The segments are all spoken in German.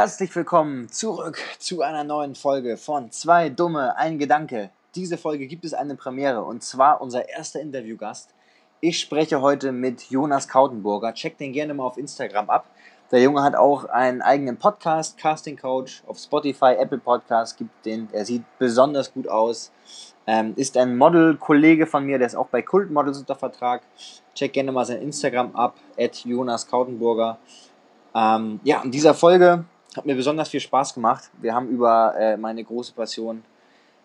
Herzlich willkommen zurück zu einer neuen Folge von Zwei Dumme, ein Gedanke. Diese Folge gibt es eine Premiere und zwar unser erster Interviewgast. Ich spreche heute mit Jonas Kautenburger. Checkt den gerne mal auf Instagram ab. Der Junge hat auch einen eigenen Podcast, Casting Coach, auf Spotify, Apple Podcast gibt den. Er sieht besonders gut aus. Ähm, ist ein Model-Kollege von mir, der ist auch bei Kult Models unter Vertrag. Checkt gerne mal sein Instagram ab, at Jonas Kautenburger. Ähm, ja, in dieser Folge hat mir besonders viel Spaß gemacht. Wir haben über äh, meine große Passion,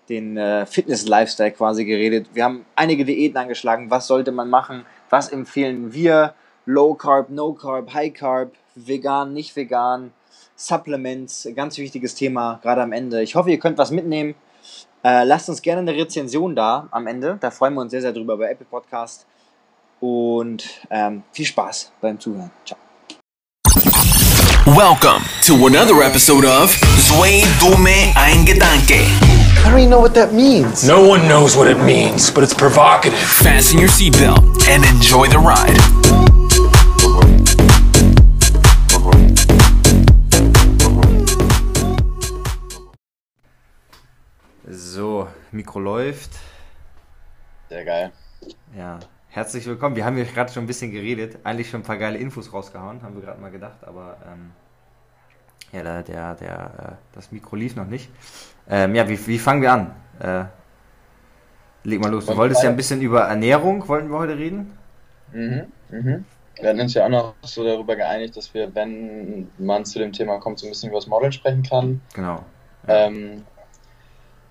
den äh, Fitness-Lifestyle quasi geredet. Wir haben einige Diäten angeschlagen. Was sollte man machen? Was empfehlen wir? Low Carb, No Carb, High Carb, vegan, nicht vegan, Supplements, ganz wichtiges Thema, gerade am Ende. Ich hoffe, ihr könnt was mitnehmen. Äh, lasst uns gerne eine Rezension da am Ende. Da freuen wir uns sehr, sehr drüber bei Apple Podcast. Und ähm, viel Spaß beim Zuhören. Ciao. Welcome to another episode of Zwei Dumme ein Gedanke. I don't even know what that means. No one knows what it means, but it's provocative. Fasten your seatbelt and enjoy the ride. So, Mikro läuft. Sehr geil. Ja, herzlich willkommen. Wir haben hier gerade schon ein bisschen geredet, eigentlich schon ein paar geile Infos rausgehauen, haben wir gerade mal gedacht, aber ähm, ja, der, der, der, äh, das Mikro lief noch nicht. Ähm, ja, wie, wie fangen wir an? Äh, leg mal los. Du wolltest ja ein bisschen über Ernährung, wollten wir heute reden? Mhm, mhm. Wir hatten uns ja auch noch so darüber geeinigt, dass wir, wenn man zu dem Thema kommt, so ein bisschen über das Model sprechen kann. Genau. Ähm,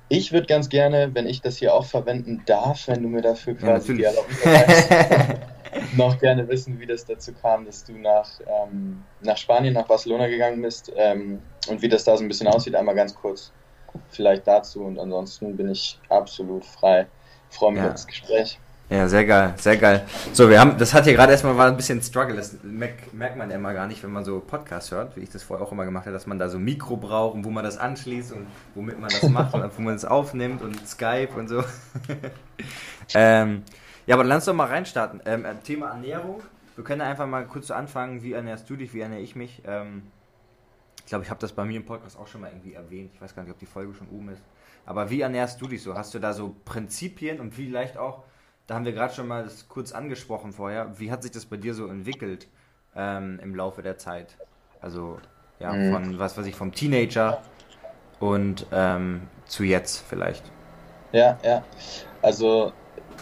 ich würde ganz gerne, wenn ich das hier auch verwenden darf, wenn du mir dafür quasi die Erlaubnis noch gerne wissen, wie das dazu kam, dass du nach, ähm, nach Spanien, nach Barcelona gegangen bist ähm, und wie das da so ein bisschen aussieht. Einmal ganz kurz vielleicht dazu und ansonsten bin ich absolut frei. Freue mich Ja. auf das Gespräch. Ja, sehr geil, sehr geil. So, wir haben, das hat hier gerade erstmal war ein bisschen Struggle, das merkt, merkt man ja immer gar nicht, wenn man so Podcasts hört, wie ich das vorher auch immer gemacht habe, dass man da so Mikro braucht und wo man das anschließt und womit man das macht und wo man es aufnimmt und Skype und so. ähm, ja, aber dann lass doch mal reinstarten. Ähm, äh, Thema Ernährung. Wir können einfach mal kurz so anfangen, wie ernährst du dich, wie ernähre ich mich? Ähm, ich glaube, ich habe das bei mir im Podcast auch schon mal irgendwie erwähnt. Ich weiß gar nicht, ob die Folge schon oben ist. Aber wie ernährst du dich so? Hast du da so Prinzipien und vielleicht auch, da haben wir gerade schon mal das kurz angesprochen vorher, wie hat sich das bei dir so entwickelt ähm, im Laufe der Zeit? Also, ja, Mhm. von was weiß ich, vom Teenager und ähm, zu jetzt vielleicht. Ja, ja. Also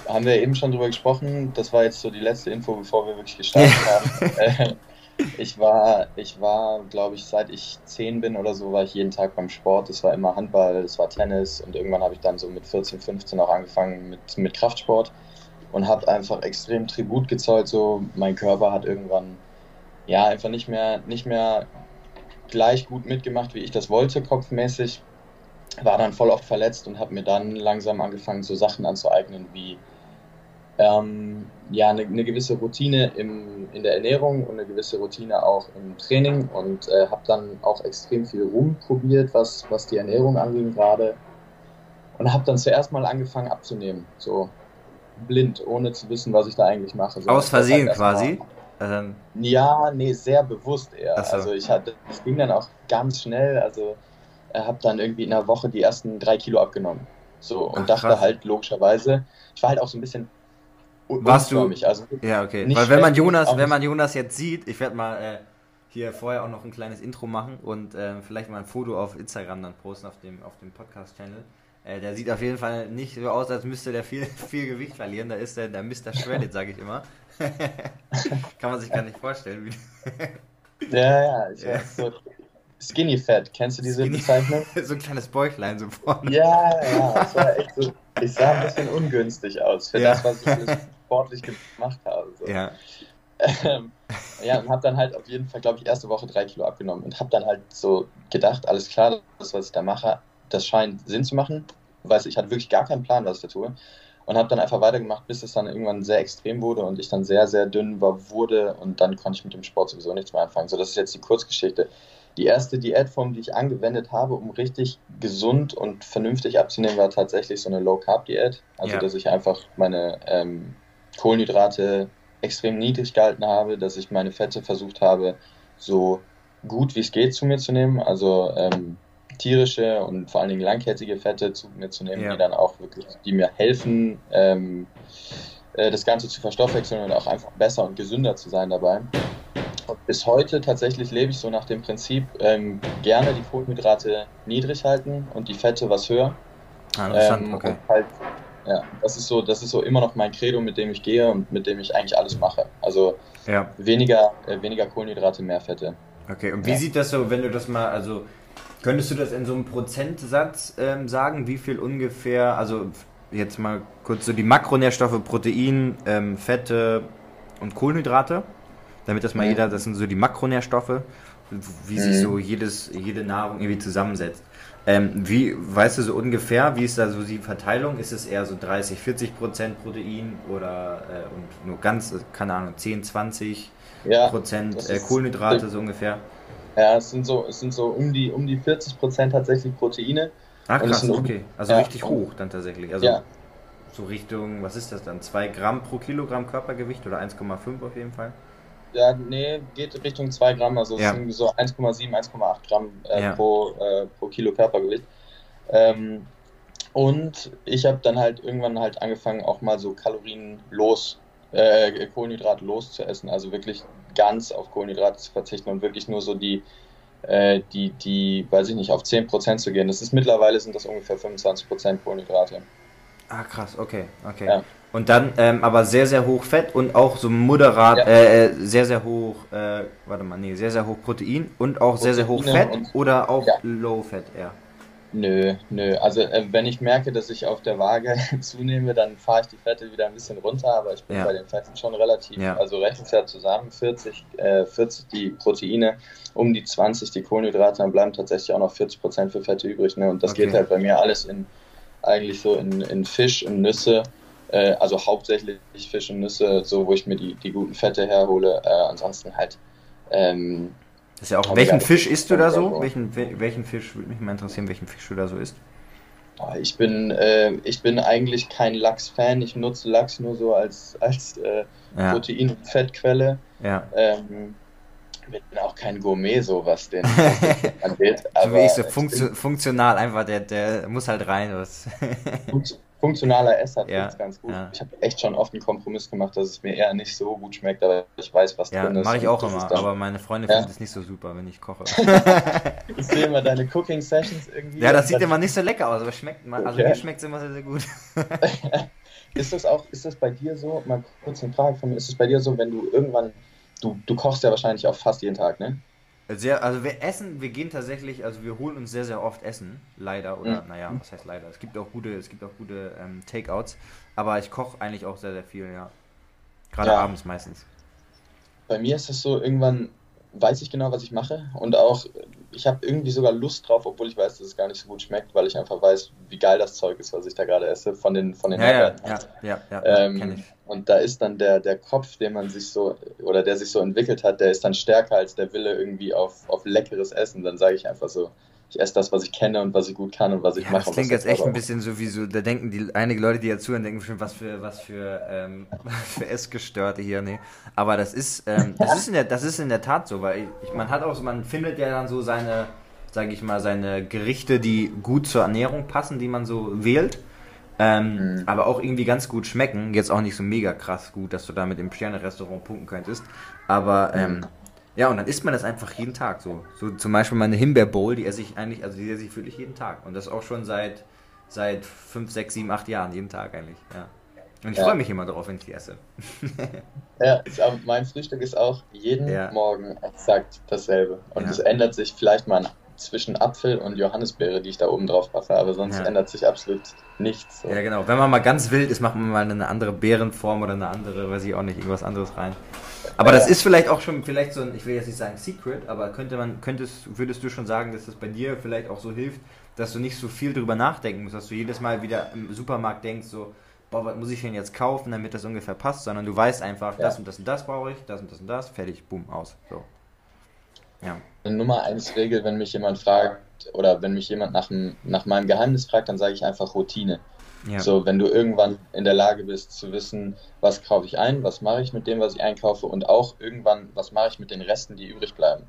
haben wir eben schon drüber gesprochen. Das war jetzt so die letzte Info, bevor wir wirklich gestartet haben. Äh, ich war, ich war, glaube ich, seit ich zehn bin oder so, war ich jeden Tag beim Sport. Das war immer Handball, das war Tennis und irgendwann habe ich dann so mit 14, 15 auch angefangen mit, mit Kraftsport und habe einfach extrem Tribut gezollt. So, mein Körper hat irgendwann ja einfach nicht mehr, nicht mehr gleich gut mitgemacht, wie ich das wollte, kopfmäßig. War dann voll oft verletzt und habe mir dann langsam angefangen, so Sachen anzueignen wie ähm, ja, eine, eine gewisse Routine im, in der Ernährung und eine gewisse Routine auch im Training und äh, habe dann auch extrem viel rumprobiert, was, was die Ernährung anging gerade. Und habe dann zuerst mal angefangen abzunehmen, so blind, ohne zu wissen, was ich da eigentlich mache. So, Aus das halt Versehen erstmal- quasi. Also, ja, nee, sehr bewusst eher. So. Also ich hatte, es ging dann auch ganz schnell. Also habe dann irgendwie in einer Woche die ersten drei Kilo abgenommen. So und Ach, dachte krass. halt logischerweise, ich war halt auch so ein bisschen Warst du-. Also ja, okay. Weil wenn man Jonas, wenn man Jonas jetzt sieht, ich werde mal äh, hier vorher auch noch ein kleines Intro machen und äh, vielleicht mal ein Foto auf Instagram dann posten auf dem, auf dem Podcast-Channel. Äh, der sieht auf jeden Fall nicht so aus, als müsste der viel, viel Gewicht verlieren. Da ist der, der Mr. Shredded, sage ich immer. Kann man sich gar nicht vorstellen. Wie, ja, ja, ich Ja. war so Skinny Fat. Kennst du diese Skinny- Bezeichnung? so ein kleines Bäuchlein so vorne. Ja, ja, es war echt so. Ich sah ein bisschen ungünstig aus für Ja. das, was ich sportlich gemacht habe. So. Ja, Ähm, ja, und habe dann halt auf jeden Fall, glaube ich, erste Woche drei Kilo abgenommen und habe dann halt so gedacht, alles klar, das, was ich da mache, das scheint Sinn zu machen. Weiß ich hatte wirklich gar keinen Plan, was ich da tue. Und habe dann einfach weitergemacht, bis es dann irgendwann sehr extrem wurde und ich dann sehr, sehr dünn war, wurde und dann konnte ich mit dem Sport sowieso nichts mehr anfangen. So, das ist jetzt die Kurzgeschichte. Die erste Diätform, die ich angewendet habe, um richtig gesund und vernünftig abzunehmen, war tatsächlich so eine Low-Carb-Diät. Also, Ja. dass ich einfach meine ähm, Kohlenhydrate extrem niedrig gehalten habe, dass ich meine Fette versucht habe, so gut wie es geht zu mir zu nehmen. Also ähm, tierische und vor allen Dingen langkettige Fette zu mir zu nehmen, Ja. die dann auch wirklich, die mir helfen, ähm, äh, das Ganze zu verstoffwechseln und auch einfach besser und gesünder zu sein dabei. Und bis heute tatsächlich lebe ich so nach dem Prinzip, ähm, gerne die Kohlenhydrate niedrig halten und die Fette was höher. Ah, interessant, Ähm, okay. halt, ja, das ist so, das ist so immer noch mein Credo, mit dem ich gehe und mit dem ich eigentlich alles mache. Also Ja. weniger, äh, weniger Kohlenhydrate, mehr Fette. Okay, und wie Ja. sieht das so, wenn du das mal, also könntest du das in so einem Prozentsatz ähm, sagen, wie viel ungefähr, also jetzt mal kurz so die Makronährstoffe, Protein, ähm, Fette und Kohlenhydrate, damit das mal Mhm. jeder, das sind so die Makronährstoffe, wie sich Mhm. so jedes, jede Nahrung irgendwie zusammensetzt. Ähm, wie, weißt du so ungefähr, wie ist da so die Verteilung? Ist es eher so 30, 40 Prozent Protein oder äh, und nur ganz, keine Ahnung, 10, 20 Ja, Prozent äh, Kohlenhydrate so ungefähr? Ja es sind so, es sind so um die, um die 40 Prozent tatsächlich Proteine. Ah, krass, um- okay. Also ja, richtig hoch dann tatsächlich. Also Ja. so Richtung, was ist das dann? 2 Gramm pro Kilogramm Körpergewicht oder 1,5 auf jeden Fall? Ja, nee, geht Richtung 2 Gramm, also es Ja. sind so 1,7, 1,8 Gramm äh, Ja. pro, äh, pro Kilo Körpergewicht. Ähm, und ich habe dann halt irgendwann halt angefangen, auch mal so kalorienlos, äh, kohlenhydratlos zu essen, also wirklich ganz auf Kohlenhydrate zu verzichten und wirklich nur so die, äh, die, die, weiß ich nicht, auf 10% zu gehen. Das ist mittlerweile sind das ungefähr 25% Kohlenhydrate. Ah, krass, okay, okay. Ja. Und dann ähm, aber sehr, sehr hoch Fett und auch so moderat, Ja. äh, äh, sehr, sehr hoch, äh, warte mal, nee, sehr, sehr hoch Protein und auch sehr, sehr hoch Proteine Fett oder auch Ja. Low Fett eher. Nö, nö. Also äh, wenn ich merke, dass ich auf der Waage zunehme, dann fahre ich die Fette wieder ein bisschen runter, aber ich bin Ja. bei den Fetten schon relativ, Ja. also rechnen ja zusammen, 40, äh, 40 die Proteine, um die 20 die Kohlenhydrate, dann bleiben tatsächlich auch noch 40 Prozent für Fette übrig. Ne? Und das Okay. geht halt bei mir alles in eigentlich so in, in Fisch, in Nüsse, äh, also hauptsächlich Fisch und Nüsse, so wo ich mir die, die guten Fette herhole. Äh, ansonsten halt ähm, Das ist ja auch, welchen Fisch isst du da so? Welchen, wel- welchen Fisch, würde mich mal interessieren, welchen Fisch du da so isst. Ah, Ich bin, äh, ich bin eigentlich kein Lachs-Fan. Ich nutze Lachs nur so als, als äh, Ja, Protein- und Fettquelle. ja. Ähm, bin auch kein Gourmet, so was den angeht. So wie ich, so funktio funktional einfach, der, der muss halt rein. Was. Funktionaler Esser Ja, ja, ganz gut. ja. Ich habe echt schon oft einen Kompromiss gemacht, dass es mir eher nicht so gut schmeckt, aber ich weiß, was Ja, drin ist. mache ich auch ist immer, aber meine Freundin Ja. findet es nicht so super, wenn ich koche. Ich sehe immer deine Cooking-Sessions irgendwie. ja, das sieht immer nicht so lecker aus, aber schmeckt mal. Also Okay. mir schmeckt es immer sehr, sehr gut. Ist das auch, ist das bei dir so, mal kurz eine Frage von mir, ist es bei dir so, wenn du irgendwann, du, du kochst ja wahrscheinlich auch fast jeden Tag, ne? Sehr, also wir essen, wir gehen tatsächlich, also wir holen uns sehr, sehr oft Essen, leider, oder Mhm. naja, was heißt leider? Es gibt auch gute, es gibt auch gute ähm, Takeouts, aber ich koche eigentlich auch sehr, sehr viel, ja. Gerade Ja. abends meistens. Bei mir ist es so, irgendwann weiß ich genau, was ich mache und auch, ich habe irgendwie sogar Lust drauf, obwohl ich weiß, dass es gar nicht so gut schmeckt, weil ich einfach weiß, wie geil das Zeug ist, was ich da gerade esse, von den, von den Ja, ja, Nährwerten. ja, ja, ja, ja Ähm, und da ist dann der, der Kopf, den man sich so, oder der sich so entwickelt hat, der ist dann stärker als der Wille irgendwie auf, auf leckeres Essen. Dann sage ich einfach so, ich esse das, was ich kenne und was ich gut kann und was ich Ja, mache. das klingt jetzt echt ein bisschen so wie so, da denken die, einige Leute, die ja zuhören, denken bestimmt, was für, was für, ähm, was für Essgestörte hier, nee. Aber das ist, ähm, das ist in der, das ist in der Tat so, weil ich, man hat auch so, man findet ja dann so seine, sage ich mal, seine Gerichte, die gut zur Ernährung passen, die man so wählt. Ähm, Mhm. aber auch irgendwie ganz gut schmecken. Jetzt auch nicht so mega krass gut, dass du da mit dem Sterne-Restaurant punkten könntest. Aber ähm, Mhm. Ja, und dann isst man das einfach jeden Tag so. So zum Beispiel meine Himbeerbowl, die esse ich eigentlich, also die esse ich wirklich jeden Tag. Und das auch schon seit seit 5, 6, 7, 8 Jahren, jeden Tag eigentlich. Ja. Und ich Ja. freue mich immer darauf, wenn ich die esse. Ja, mein Frühstück ist auch jeden Ja. Morgen exakt dasselbe. Und es ändert sich vielleicht mal zwischen Apfel und Johannisbeere, die ich da oben drauf mache, aber sonst Ja. ändert sich absolut nichts. So. Ja, genau. Wenn man mal ganz wild ist, macht man mal eine andere Beerenform oder eine andere, weiß ich auch nicht, irgendwas anderes rein. Aber Ja. das ist vielleicht auch schon, vielleicht so ein, ich will jetzt nicht sagen Secret, aber könnte man, könntest, würdest du schon sagen, dass das bei dir vielleicht auch so hilft, dass du nicht so viel drüber nachdenken musst, dass du jedes Mal wieder im Supermarkt denkst, so, boah, was muss ich denn jetzt kaufen, damit das ungefähr passt, sondern du weißt einfach, Ja. das und das und das brauche ich, das und das und das, fertig, boom, aus. So. Ja. Eine Nummer eins Regel, wenn mich jemand fragt oder wenn mich jemand nach, dem, nach meinem Geheimnis fragt, dann sage ich einfach Routine. Ja. So, wenn du irgendwann in der Lage bist zu wissen, was kaufe ich ein, was mache ich mit dem, was ich einkaufe und auch irgendwann, was mache ich mit den Resten, die übrig bleiben.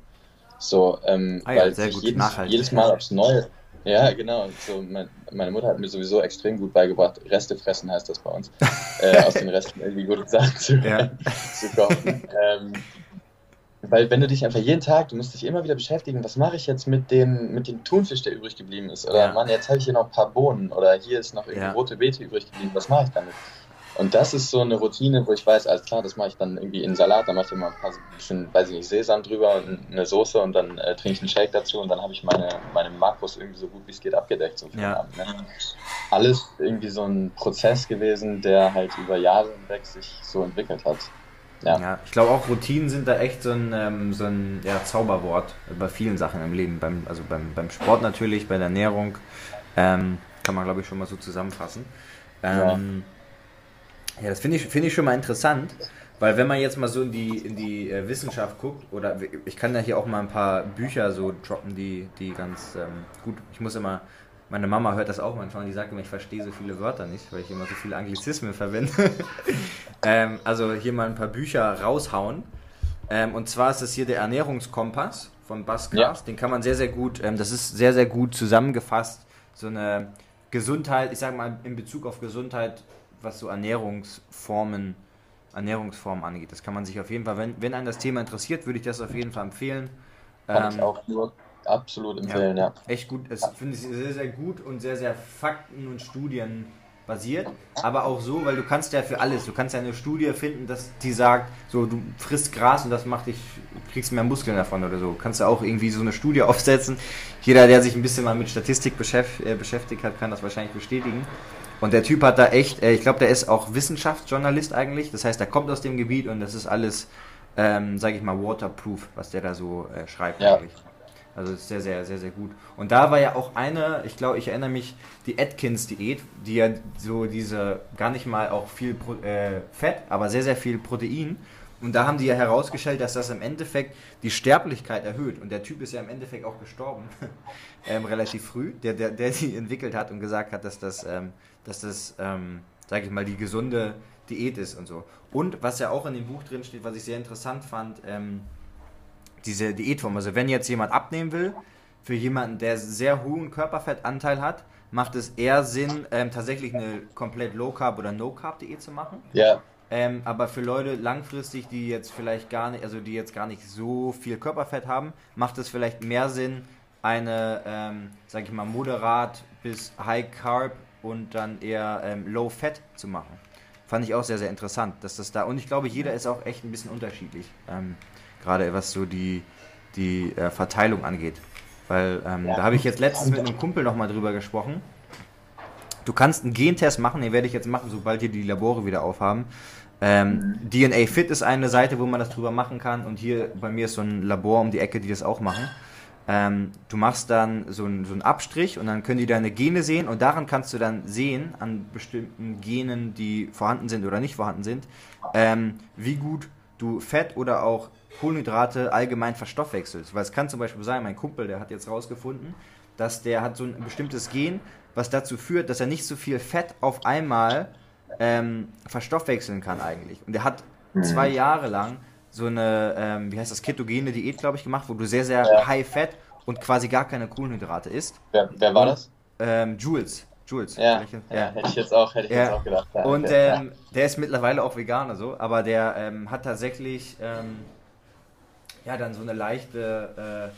So, ähm, Ah ja, weil sehr sich gut, jedes, jedes Mal aufs Neue. Ja, genau. So, mein, meine Mutter hat mir sowieso extrem gut beigebracht. Reste fressen heißt das bei uns. äh, aus den Resten irgendwie gute Sachen zu, Ja. zu kochen. Ähm, weil wenn du dich einfach jeden Tag, du musst dich immer wieder beschäftigen, was mache ich jetzt mit dem, mit dem Thunfisch, der übrig geblieben ist? Oder Ja. Mann, jetzt habe ich hier noch ein paar Bohnen oder hier ist noch irgendwie Ja. rote Beete übrig geblieben, was mache ich damit? Und das ist so eine Routine, wo ich weiß, alles klar, das mache ich dann irgendwie in Salat, dann mache ich immer ein paar, bisschen, weiß ich nicht, Sesam drüber und eine Soße und dann äh, trinke ich einen Shake dazu und dann habe ich meine, meine Makros irgendwie so gut wie es geht abgedeckt. So Ja. Abend, ne? Alles irgendwie so ein Prozess gewesen, der halt über Jahre hinweg sich so entwickelt hat. Ja. Ja, ich glaube auch Routinen sind da echt so ein, ähm, so ein ja, Zauberwort bei vielen Sachen im Leben. Beim, also beim, beim Sport natürlich, bei der Ernährung. Ähm, kann man, glaube ich, schon mal so zusammenfassen. Ähm, ja. das finde ich, finde ich schon mal interessant, weil wenn man jetzt mal so in die, in die äh, Wissenschaft guckt, oder ich kann ja hier auch mal ein paar Bücher so droppen, die, die ganz ähm, gut, ich muss immer, meine Mama hört das auch manchmal und die sagt immer, ich verstehe so viele Wörter nicht, weil ich immer so viele Anglizismen verwende. ähm, also hier mal ein paar Bücher raushauen. Ähm, und zwar ist das hier der Ernährungskompass von Bas Ja. Kraft. Den kann man sehr, sehr gut, ähm, das ist sehr, sehr gut zusammengefasst. So eine Gesundheit, ich sage mal in Bezug auf Gesundheit, was so Ernährungsformen, Ernährungsformen angeht. Das kann man sich auf jeden Fall, wenn, wenn einen das Thema interessiert, würde ich das auf jeden Fall empfehlen. Kann ich Ähm, auch nur absolut empfehlen, ja. echt gut. Es finde ich sehr, sehr gut und sehr, sehr Fakten und Studien basiert. Aber auch so, weil du kannst ja für alles, du kannst ja eine Studie finden, dass die sagt, so du frisst Gras und das macht dich, kriegst mehr Muskeln davon oder so. Kannst du auch irgendwie so eine Studie aufsetzen. Jeder, der sich ein bisschen mal mit Statistik äh, beschäftigt hat, kann das wahrscheinlich bestätigen. Und der Typ hat da echt, äh, ich glaube, der ist auch Wissenschaftsjournalist eigentlich. Das heißt, er kommt aus dem Gebiet und das ist alles, ähm, sage ich mal, waterproof, was der da so äh, schreibt Ja. eigentlich. Also sehr, sehr, sehr, sehr gut. Und da war ja auch eine, ich glaube, ich erinnere mich, die Atkins-Diät, die ja so diese, gar nicht mal auch viel Pro, äh, Fett, aber sehr, sehr viel Protein. Und da haben die ja herausgestellt, dass das im Endeffekt die Sterblichkeit erhöht. Und der Typ ist ja im Endeffekt auch gestorben, ähm, relativ früh, der, der, der die entwickelt hat und gesagt hat, dass das, ähm, dass das, ähm, sage ich mal, die gesunde Diät ist und so. Und was ja auch in dem Buch drin steht, was ich sehr interessant fand, ähm, diese Diätform. Also wenn jetzt jemand abnehmen will, für jemanden, der sehr hohen Körperfettanteil hat, macht es eher Sinn, ähm, tatsächlich eine komplett Low Carb oder No Carb Diät zu machen. Ja, Ähm, aber für Leute langfristig, die jetzt vielleicht gar nicht, also die jetzt gar nicht so viel Körperfett haben, macht es vielleicht mehr Sinn, eine, ähm, sag ich mal, moderat bis High Carb und dann eher ähm, Low Fat zu machen. Fand ich auch sehr, sehr interessant, dass das da, und ich glaube, jeder ist auch echt ein bisschen unterschiedlich, ähm, gerade was so die, die äh, Verteilung angeht. Weil ähm, da habe ich jetzt letztens mit einem Kumpel nochmal drüber gesprochen. Du kannst einen Gentest machen, den werde ich jetzt machen, sobald hier die Labore wieder aufhaben. Ähm, DNA Fit ist eine Seite, wo man das drüber machen kann. Und hier bei mir ist so ein Labor um die Ecke, die das auch machen. Ähm, du machst dann so einen, so einen Abstrich und dann können die deine Gene sehen und daran kannst du dann sehen, an bestimmten Genen, die vorhanden sind oder nicht vorhanden sind, ähm, wie gut du Fett oder auch Kohlenhydrate allgemein verstoffwechselst. Weil es kann zum Beispiel sein, mein Kumpel, der hat jetzt rausgefunden, dass der hat so ein bestimmtes Gen, was dazu führt, dass er nicht so viel Fett auf einmal ähm, verstoffwechseln kann eigentlich. Und er hat zwei Jahre lang so eine, ähm, wie heißt das, ketogene Diät, glaube ich, gemacht, wo du sehr, sehr Ja. high Fett und quasi gar keine Kohlenhydrate isst. wer, wer war das? Ähm, Jules. Jules. Ja, Vielleicht- ja, hätte ich jetzt auch, hätte ich Ja. jetzt auch gedacht. Ja, Und ähm, der ist mittlerweile auch Veganer so, aber der ähm, hat tatsächlich ähm, ja dann so eine leichte, äh,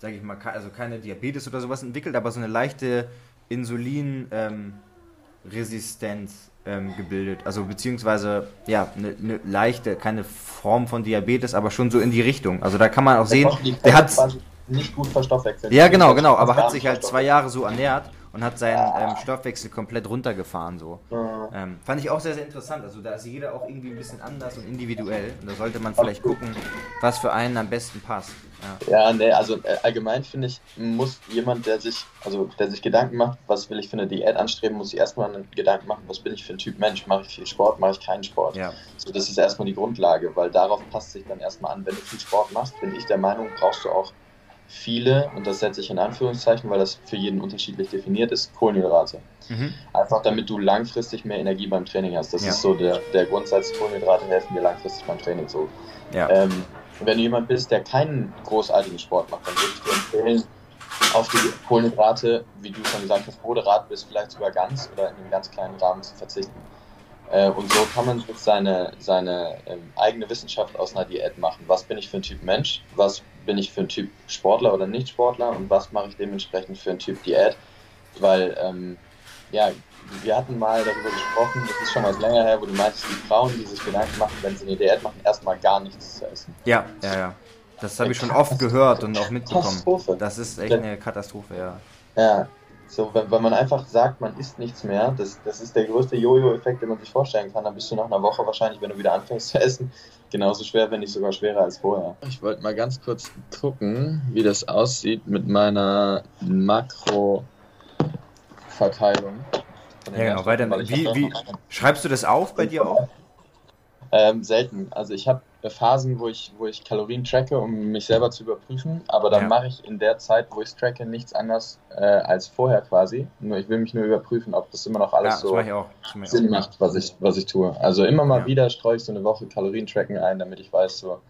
sage ich mal, also keine Diabetes oder sowas entwickelt, aber so eine leichte Insulinresistenz ähm, gebildet. Also beziehungsweise ja eine, eine leichte, keine Form von Diabetes, aber schon so in die Richtung. Also da kann man auch sehen, konnte die der Fette hat nicht gut verstoffwechseln. ja, genau, genau, aber hat sich halt zwei. Jahre so ernährt und hat seinen ähm, Stoffwechsel komplett runtergefahren so. Ähm, fand ich auch sehr, sehr interessant. Also da ist jeder auch irgendwie ein bisschen anders und individuell. Und da sollte man vielleicht gucken, was für einen am besten passt. Ja. Ja, nee, also äh, allgemein finde ich, muss jemand, der sich, also der sich Gedanken macht, was will ich für eine Diät anstreben, muss sich erstmal einen Gedanken machen, was bin ich für ein Typ Mensch, mache ich viel Sport, mache ich keinen Sport. Ja. So, das ist erstmal die Grundlage, weil darauf passt sich dann erstmal an, wenn du viel Sport machst, bin ich der Meinung, brauchst du auch viele, und das setze ich in Anführungszeichen, weil das für jeden unterschiedlich definiert ist, Kohlenhydrate. Mhm. Einfach damit du langfristig mehr Energie beim Training hast. Das Ja. ist so der, der Grundsatz, Kohlenhydrate helfen dir langfristig beim Training so. Ja. Ähm, wenn du jemand bist, der keinen großartigen Sport macht, dann würde ich dir empfehlen, auf die Kohlenhydrate, wie du schon gesagt hast, moderat bis vielleicht sogar ganz oder in einem ganz kleinen Rahmen zu verzichten. Äh, und so kann man seine, seine ähm, eigene Wissenschaft aus einer Diät machen. Was bin ich für ein Typ Mensch? Was bin ich für ein Typ Sportler oder Nicht-Sportler? Und was mache ich dementsprechend für ein Typ Diät? Weil, ähm, ja, wir hatten mal darüber gesprochen, das ist schon mal länger her, wo du meintest, die Frauen, die sich Gedanken machen, wenn sie eine Diät machen, erstmal gar nichts zu essen. Ja, ja, ja. Das habe ich schon oft gehört und auch mitbekommen. Katastrophe. Das ist echt eine Katastrophe, ja. Ja, so, wenn, wenn man einfach sagt, man isst nichts mehr, das, das ist der größte Jojo-Effekt, den man sich vorstellen kann. Dann bist du nach einer Woche wahrscheinlich, wenn du wieder anfängst zu essen, genauso schwer, wenn nicht sogar schwerer als vorher. Ich wollte mal ganz kurz gucken, wie das aussieht mit meiner Makro-Verteilung. Ja, genau. Weiter. Wie, wie, schreibst du das auf bei dir auch? Ähm, selten. Also ich habe Phasen, wo ich, wo ich Kalorien tracke, um mich selber zu überprüfen, aber dann Ja. mache ich in der Zeit, wo ich es tracke, nichts anderes äh, als vorher quasi. Nur ich will mich nur überprüfen, ob das immer noch Ja, alles das so Sinn macht, was ich, was ich tue. Also immer mal Ja. wieder streue ich so eine Woche Kalorien tracken ein, damit ich weiß, so,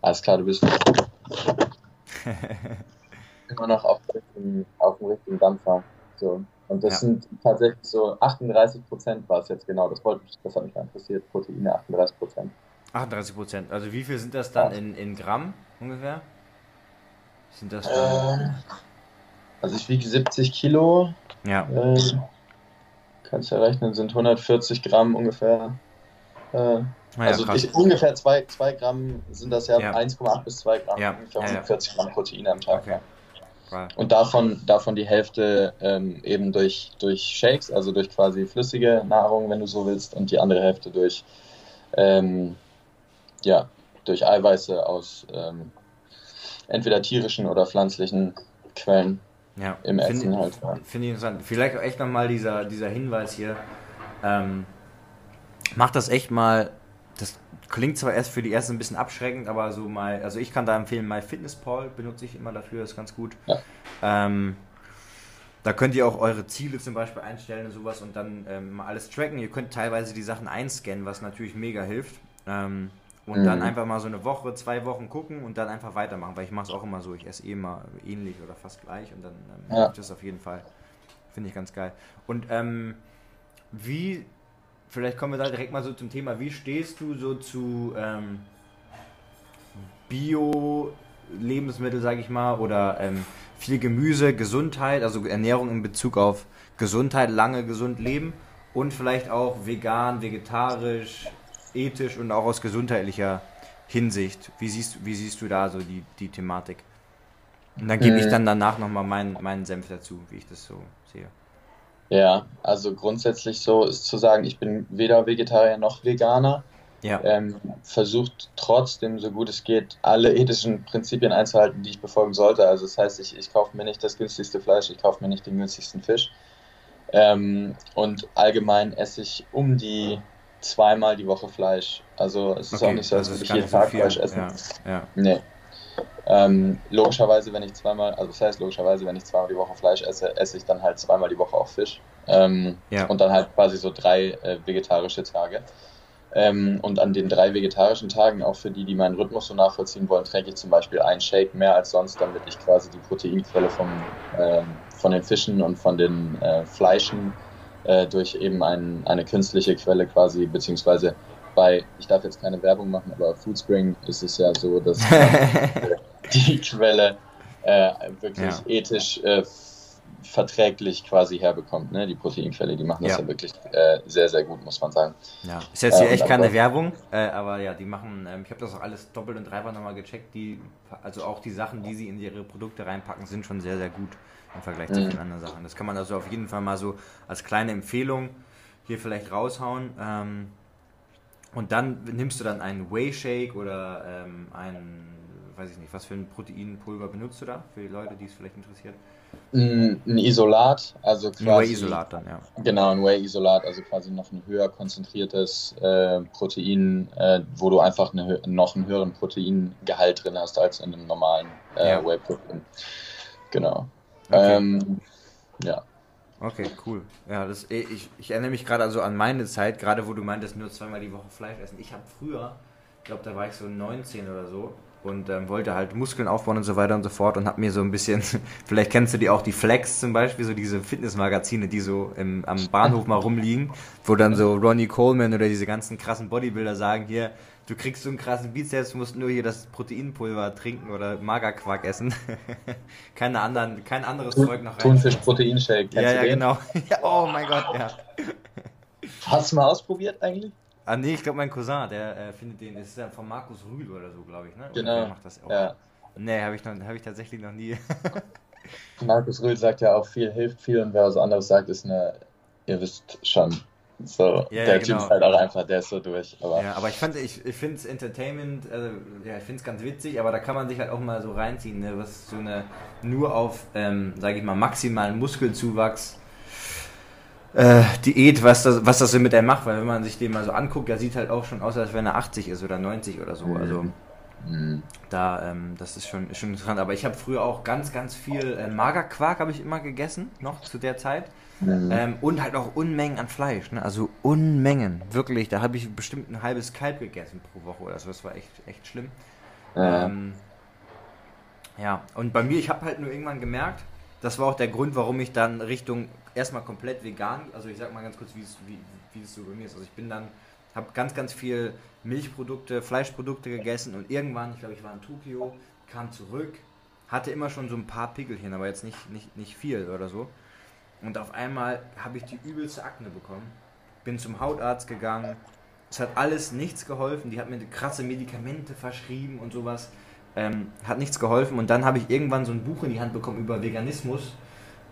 alles klar, du bist immer noch auf dem richtigen, auf dem richtigen Dampfer. So. Und das Ja. sind tatsächlich so 38 Prozent war es jetzt genau. Das, wollte mich, das hat mich mal interessiert. Proteine 38 Prozent. 38 Prozent. Also wie viel sind das dann in, in Gramm ungefähr? Sind das dann? Ähm, also ich wiege 70 Kilo. Ja. Ähm, kannst ja rechnen, sind 140 Gramm ungefähr. Äh, Naja, also krass. ich, ungefähr 2 Gramm sind das ja, Ja. 1,8 bis 2 Gramm, Ja. ungefähr Ja, ja. 140 Gramm Proteine am Tag. Okay. Und davon, davon die Hälfte ähm, eben durch, durch Shakes, also durch quasi flüssige Nahrung, wenn du so willst, und die andere Hälfte durch, ähm, ja, durch Eiweiße aus ähm, entweder tierischen oder pflanzlichen Quellen Ja. im Find- Essen halt. Ja. Finde ich interessant. Vielleicht auch echt nochmal dieser, dieser Hinweis hier. Ähm, macht das echt mal. Das klingt zwar erst für die ersten ein bisschen abschreckend, aber so mal. Also ich kann da empfehlen, MyFitnessPal benutze ich immer dafür, ist ganz gut. Ja. Ähm, da könnt ihr auch eure Ziele zum Beispiel einstellen und sowas und dann ähm, mal alles tracken. Ihr könnt teilweise die Sachen einscannen, was natürlich mega hilft. Ähm, und Mhm. dann einfach mal so eine Woche, zwei Wochen gucken und dann einfach weitermachen, weil ich mache es auch immer so. Ich esse eh immer ähnlich oder fast gleich und dann ähm, Ja. das auf jeden Fall. Finde ich ganz geil. Und ähm, wie, vielleicht kommen wir da direkt mal so zum Thema, wie stehst du so zu ähm, Bio-Lebensmittel, sage ich mal, oder ähm, viel Gemüse, Gesundheit, also Ernährung in Bezug auf Gesundheit, lange gesund leben und vielleicht auch vegan, vegetarisch, ethisch und auch aus gesundheitlicher Hinsicht. Wie siehst, wie siehst du da so die, die Thematik? Und dann gebe ich Mhm. dann danach nochmal meinen, meinen Senf dazu, wie ich das so sehe. Ja, also grundsätzlich so ist zu sagen, ich bin weder Vegetarier noch Veganer. Ja, Ähm, versucht trotzdem, so gut es geht, alle ethischen Prinzipien einzuhalten, die ich befolgen sollte. Also das heißt, ich, ich kaufe mir nicht das günstigste Fleisch, ich kaufe mir nicht den günstigsten Fisch. Ähm, und allgemein esse ich um die zweimal die Woche Fleisch. Also es ist auch nicht so, als also würde ich jeden so Tag viel. Fleisch essen. Ja, ja. Nee. Ähm, logischerweise, wenn ich zweimal, also das heißt logischerweise, wenn ich zweimal die Woche Fleisch esse, esse ich dann halt zweimal die Woche auch Fisch. Ähm, Ja. Und dann halt quasi so drei äh, vegetarische Tage. Ähm, und an den drei vegetarischen Tagen, auch für die, die meinen Rhythmus so nachvollziehen wollen, trinke ich zum Beispiel einen Shake mehr als sonst, damit ich quasi die Proteinquelle vom, ähm, von den Fischen und von den äh, Fleischen äh, durch eben ein, eine künstliche Quelle quasi, beziehungsweise bei, ich darf jetzt keine Werbung machen, aber Foodspring ist es ja so, dass die Quelle äh, wirklich Ja. ethisch äh, verträglich quasi herbekommt, ne? Die Proteinquelle, die machen das Ja. ja, wirklich äh, sehr, sehr gut, muss man sagen. Ja, ist jetzt hier Ja, echt keine ansonsten- Werbung, äh, aber ja, die machen, ähm, ich habe das auch alles doppelt und dreifach nochmal gecheckt, die, also auch die Sachen, die sie in ihre Produkte reinpacken, sind schon sehr, sehr gut im Vergleich zu Mhm. vielen anderen Sachen. Das kann man also auf jeden Fall mal so als kleine Empfehlung hier vielleicht raushauen. Ähm, und dann nimmst du dann einen Whey Shake oder ähm, einen, weiß ich nicht, was für ein Proteinpulver benutzt du da, für die Leute, die es vielleicht interessiert? Ein, ein Isolat, also Ein quasi. Whey-Isolat dann, ja. Genau, ein Whey-Isolat, also quasi noch ein höher konzentriertes äh, Protein, äh, wo du einfach eine, noch einen höheren Proteingehalt drin hast als in einem normalen äh, Ja. Whey-Protein. Genau. Okay. Ähm, ja. Okay, cool. Ja, das, ich, ich erinnere mich gerade also an meine Zeit, gerade wo du meintest, nur zweimal die Woche Fleisch essen. Ich habe früher, ich glaube, da war ich so 19 oder so, und ähm, wollte halt Muskeln aufbauen und so weiter und so fort und habe mir so ein bisschen, vielleicht kennst du die auch, die Flex zum Beispiel, so diese Fitnessmagazine, die so im, am Bahnhof mal rumliegen, wo dann so Ronnie Coleman oder diese ganzen krassen Bodybuilder sagen, hier, du kriegst so einen krassen Bizeps, musst nur hier das Proteinpulver trinken oder Magerquark essen. Keine anderen, kein anderes Zeug noch rein. Thunfisch Proteinshake. Ja, ja, du den? genau. Ja, oh mein Gott, ja. Hast du mal ausprobiert eigentlich? Ah, nee, ich glaube, mein Cousin, der äh, findet den, ist ja von Markus Rühl oder so, glaube ich, ne? Oder Genau. Der macht das auch. Ja. Nee, habe ich, noch- hab ich tatsächlich noch nie. Markus Rühl sagt ja auch viel, hilft viel und wer was anderes sagt, ist eine, ihr wisst schon. So, Ja, ja, der Typ genau. ist halt auch einfach, der ist so durch. Aber Ja, aber ich fand, ich, ich finde es Entertainment, also, ja, ich finde es ganz witzig, aber da kann man sich halt auch mal so reinziehen, ne, was so eine nur auf, ähm, sage ich mal, maximalen Muskelzuwachs äh, Diät, was das, was das so mit der macht, weil wenn man sich den mal so anguckt, der sieht halt auch schon aus, als wenn er 80 ist oder 90 oder so. Also Mhm. da, ähm, das ist schon, ist schon interessant. Aber ich habe früher auch ganz, ganz viel äh, Magerquark habe ich immer gegessen, noch zu der Zeit. Mhm. Ähm, und halt auch Unmengen an Fleisch, ne? also Unmengen, wirklich. Da habe ich bestimmt ein halbes Kalb gegessen pro Woche oder so. Das war echt, echt schlimm. Ja. Ähm, ja, und bei mir, ich habe halt nur irgendwann gemerkt, das war auch der Grund, warum ich dann Richtung erstmal komplett vegan, also ich sag mal ganz kurz, wie es, wie, wie es so bei mir ist. Also ich bin dann, habe ganz, ganz viel Milchprodukte, Fleischprodukte gegessen und irgendwann, ich glaube, ich war in Tokio, kam zurück, hatte immer schon so ein paar Pickelchen, aber jetzt nicht, nicht, nicht viel oder so. Und auf einmal habe ich die übelste Akne bekommen. Bin zum Hautarzt gegangen. Es hat alles nichts geholfen. Die hat mir krasse Medikamente verschrieben und sowas. Ähm, hat nichts geholfen. Und dann habe ich irgendwann so ein Buch in die Hand bekommen über Veganismus.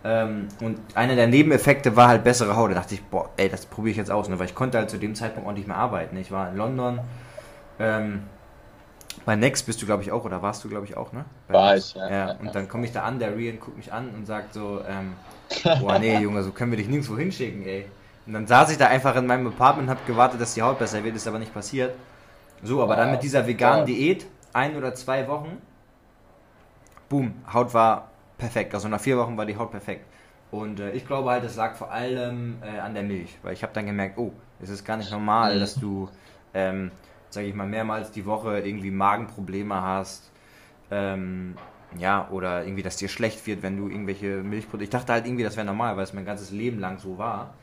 Ähm, und einer der Nebeneffekte war halt bessere Haut. Da dachte ich, boah, ey, das probiere ich jetzt aus. Ne? Weil ich konnte halt zu dem Zeitpunkt auch nicht mehr arbeiten. Ich war in London. Ähm, bei Next bist du, glaube ich, auch, oder warst du, glaube ich, auch, ne? Bei War Next. ich, ja, ja. Und dann komme ich da an, der Rian guckt mich an und sagt so, ähm, boah, nee, Junge, so können wir dich nirgendwo hinschicken, ey. Und dann saß ich da einfach in meinem Apartment und habe gewartet, dass die Haut besser wird, ist aber nicht passiert. So, aber dann mit dieser veganen. Diät, ein oder zwei Wochen, boom, Haut war perfekt. Also nach vier Wochen war die Haut perfekt. Und äh, ich glaube halt, es lag vor allem äh, an der Milch, weil ich habe dann gemerkt, oh, es ist gar nicht normal, Mhm. dass du, ähm, sage ich mal, mehrmals die Woche irgendwie Magenprobleme hast. Ähm, ja, oder irgendwie, dass dir schlecht wird, wenn du irgendwelche Milchprodukte. Ich dachte halt irgendwie, das wäre normal, weil es mein ganzes Leben lang so war.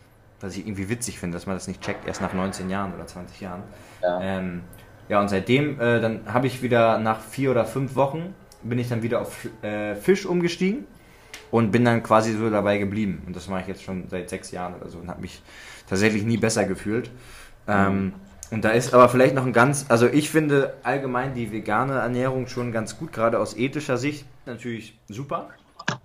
Was ich irgendwie witzig finde, dass man das nicht checkt, erst nach 19 Jahren oder 20 Jahren. Ja. Ähm, ja, und seitdem, äh, dann habe ich wieder nach vier oder fünf Wochen, bin ich dann wieder auf äh, Fisch umgestiegen und bin dann quasi so dabei geblieben. Und das mache ich jetzt schon seit sechs Jahren oder so und habe mich tatsächlich nie besser gefühlt. Ähm, und da ist aber vielleicht noch ein ganz, also ich finde allgemein die vegane Ernährung schon ganz gut, gerade aus ethischer Sicht natürlich super.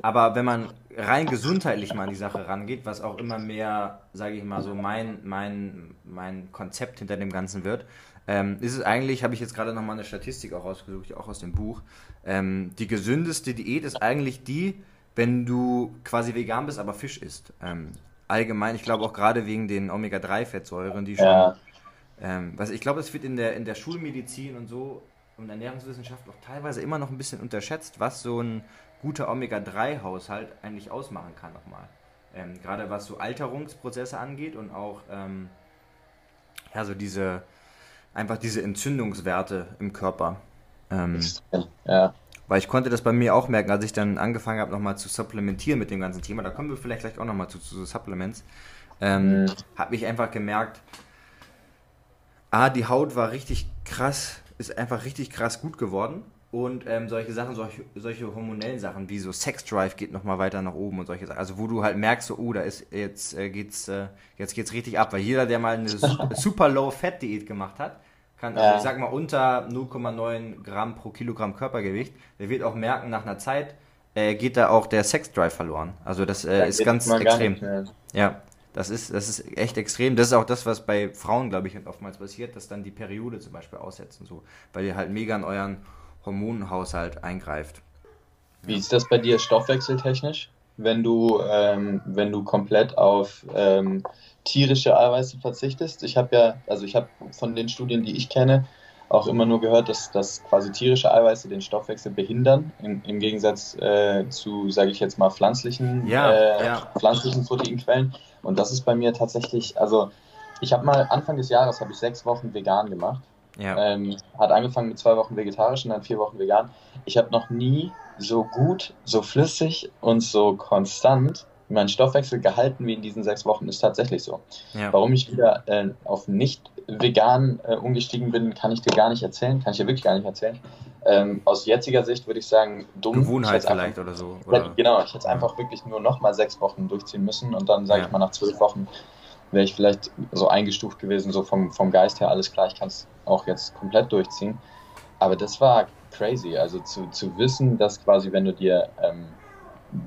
Aber wenn man rein gesundheitlich mal an die Sache rangeht, was auch immer mehr, sage ich mal so, mein, mein, mein Konzept hinter dem Ganzen wird, ähm, ist es eigentlich, habe ich jetzt gerade nochmal eine Statistik auch rausgesucht, auch aus dem Buch, ähm, die gesündeste Diät ist eigentlich die, wenn du quasi vegan bist, aber Fisch isst. Ähm, allgemein, ich glaube auch gerade wegen den Omega-3-Fettsäuren, die schon Ja. ähm, was ich glaube, es wird in der, in der Schulmedizin und so und Ernährungswissenschaft auch teilweise immer noch ein bisschen unterschätzt, was so ein guter Omega-3-Haushalt eigentlich ausmachen kann nochmal. Ähm, Gerade was so Alterungsprozesse angeht und auch ähm, ja, so diese einfach diese Entzündungswerte im Körper. Ähm, Ja. weil ich konnte das bei mir auch merken, als ich dann angefangen habe, nochmal zu supplementieren mit dem ganzen Thema. Da kommen wir vielleicht gleich auch nochmal zu, zu Supplements. Ähm, Mhm. Habe ich einfach gemerkt, ah, die Haut war richtig krass, ist einfach richtig krass gut geworden. Und ähm, solche Sachen, solche, solche hormonellen Sachen wie so Sex Drive geht nochmal weiter nach oben und solche Sachen. Also wo du halt merkst, so, oh, da ist jetzt äh, geht's, äh, jetzt geht's richtig ab. Weil jeder, der mal eine su- super Low Fat Diät gemacht hat, kann, also Ja. ich sag mal unter 0,9 Gramm pro Kilogramm Körpergewicht, der wird auch merken, nach einer Zeit äh, geht da auch der Sex Drive verloren. Also das äh, Da ist ganz extrem. Ja, das ist, das ist echt extrem. Das ist auch das, was bei Frauen, glaube ich, oftmals passiert, dass dann die Periode zum Beispiel aussetzt und so, weil ihr halt mega in euren Hormonhaushalt eingreift. Wie ist das bei dir stoffwechseltechnisch, wenn du, ähm, wenn du komplett auf ähm, tierische Eiweiße verzichtest? Ich habe ja, also ich habe von den Studien, die ich kenne, auch immer nur gehört, dass, dass quasi tierische Eiweiße den Stoffwechsel behindern, im, im Gegensatz äh, zu, sage ich jetzt mal, pflanzlichen, Ja, äh, ja. pflanzlichen Proteinquellen. Und das ist bei mir tatsächlich, also ich habe mal Anfang des Jahres habe ich sechs Wochen vegan gemacht Ja. Ähm, hat angefangen mit zwei Wochen vegetarisch und dann vier Wochen vegan. Ich habe noch nie so gut, so flüssig und so konstant mein Stoffwechsel gehalten wie in diesen sechs Wochen ist tatsächlich so. Ja. Warum ich wieder äh, auf nicht vegan äh, umgestiegen bin, kann ich dir gar nicht erzählen, kann ich dir wirklich gar nicht erzählen. Ähm, aus jetziger Sicht würde ich sagen, dumm. Gewohnheit vielleicht oder so. Oder? Genau, ich hätte es einfach wirklich nur noch mal sechs Wochen durchziehen müssen und dann sage ja. ich mal nach zwölf Wochen wäre ich vielleicht so eingestuft gewesen, so vom, vom Geist her alles klar, ich kann es auch jetzt komplett durchziehen. Aber das war crazy, also zu, zu wissen, dass quasi, wenn du dir ähm,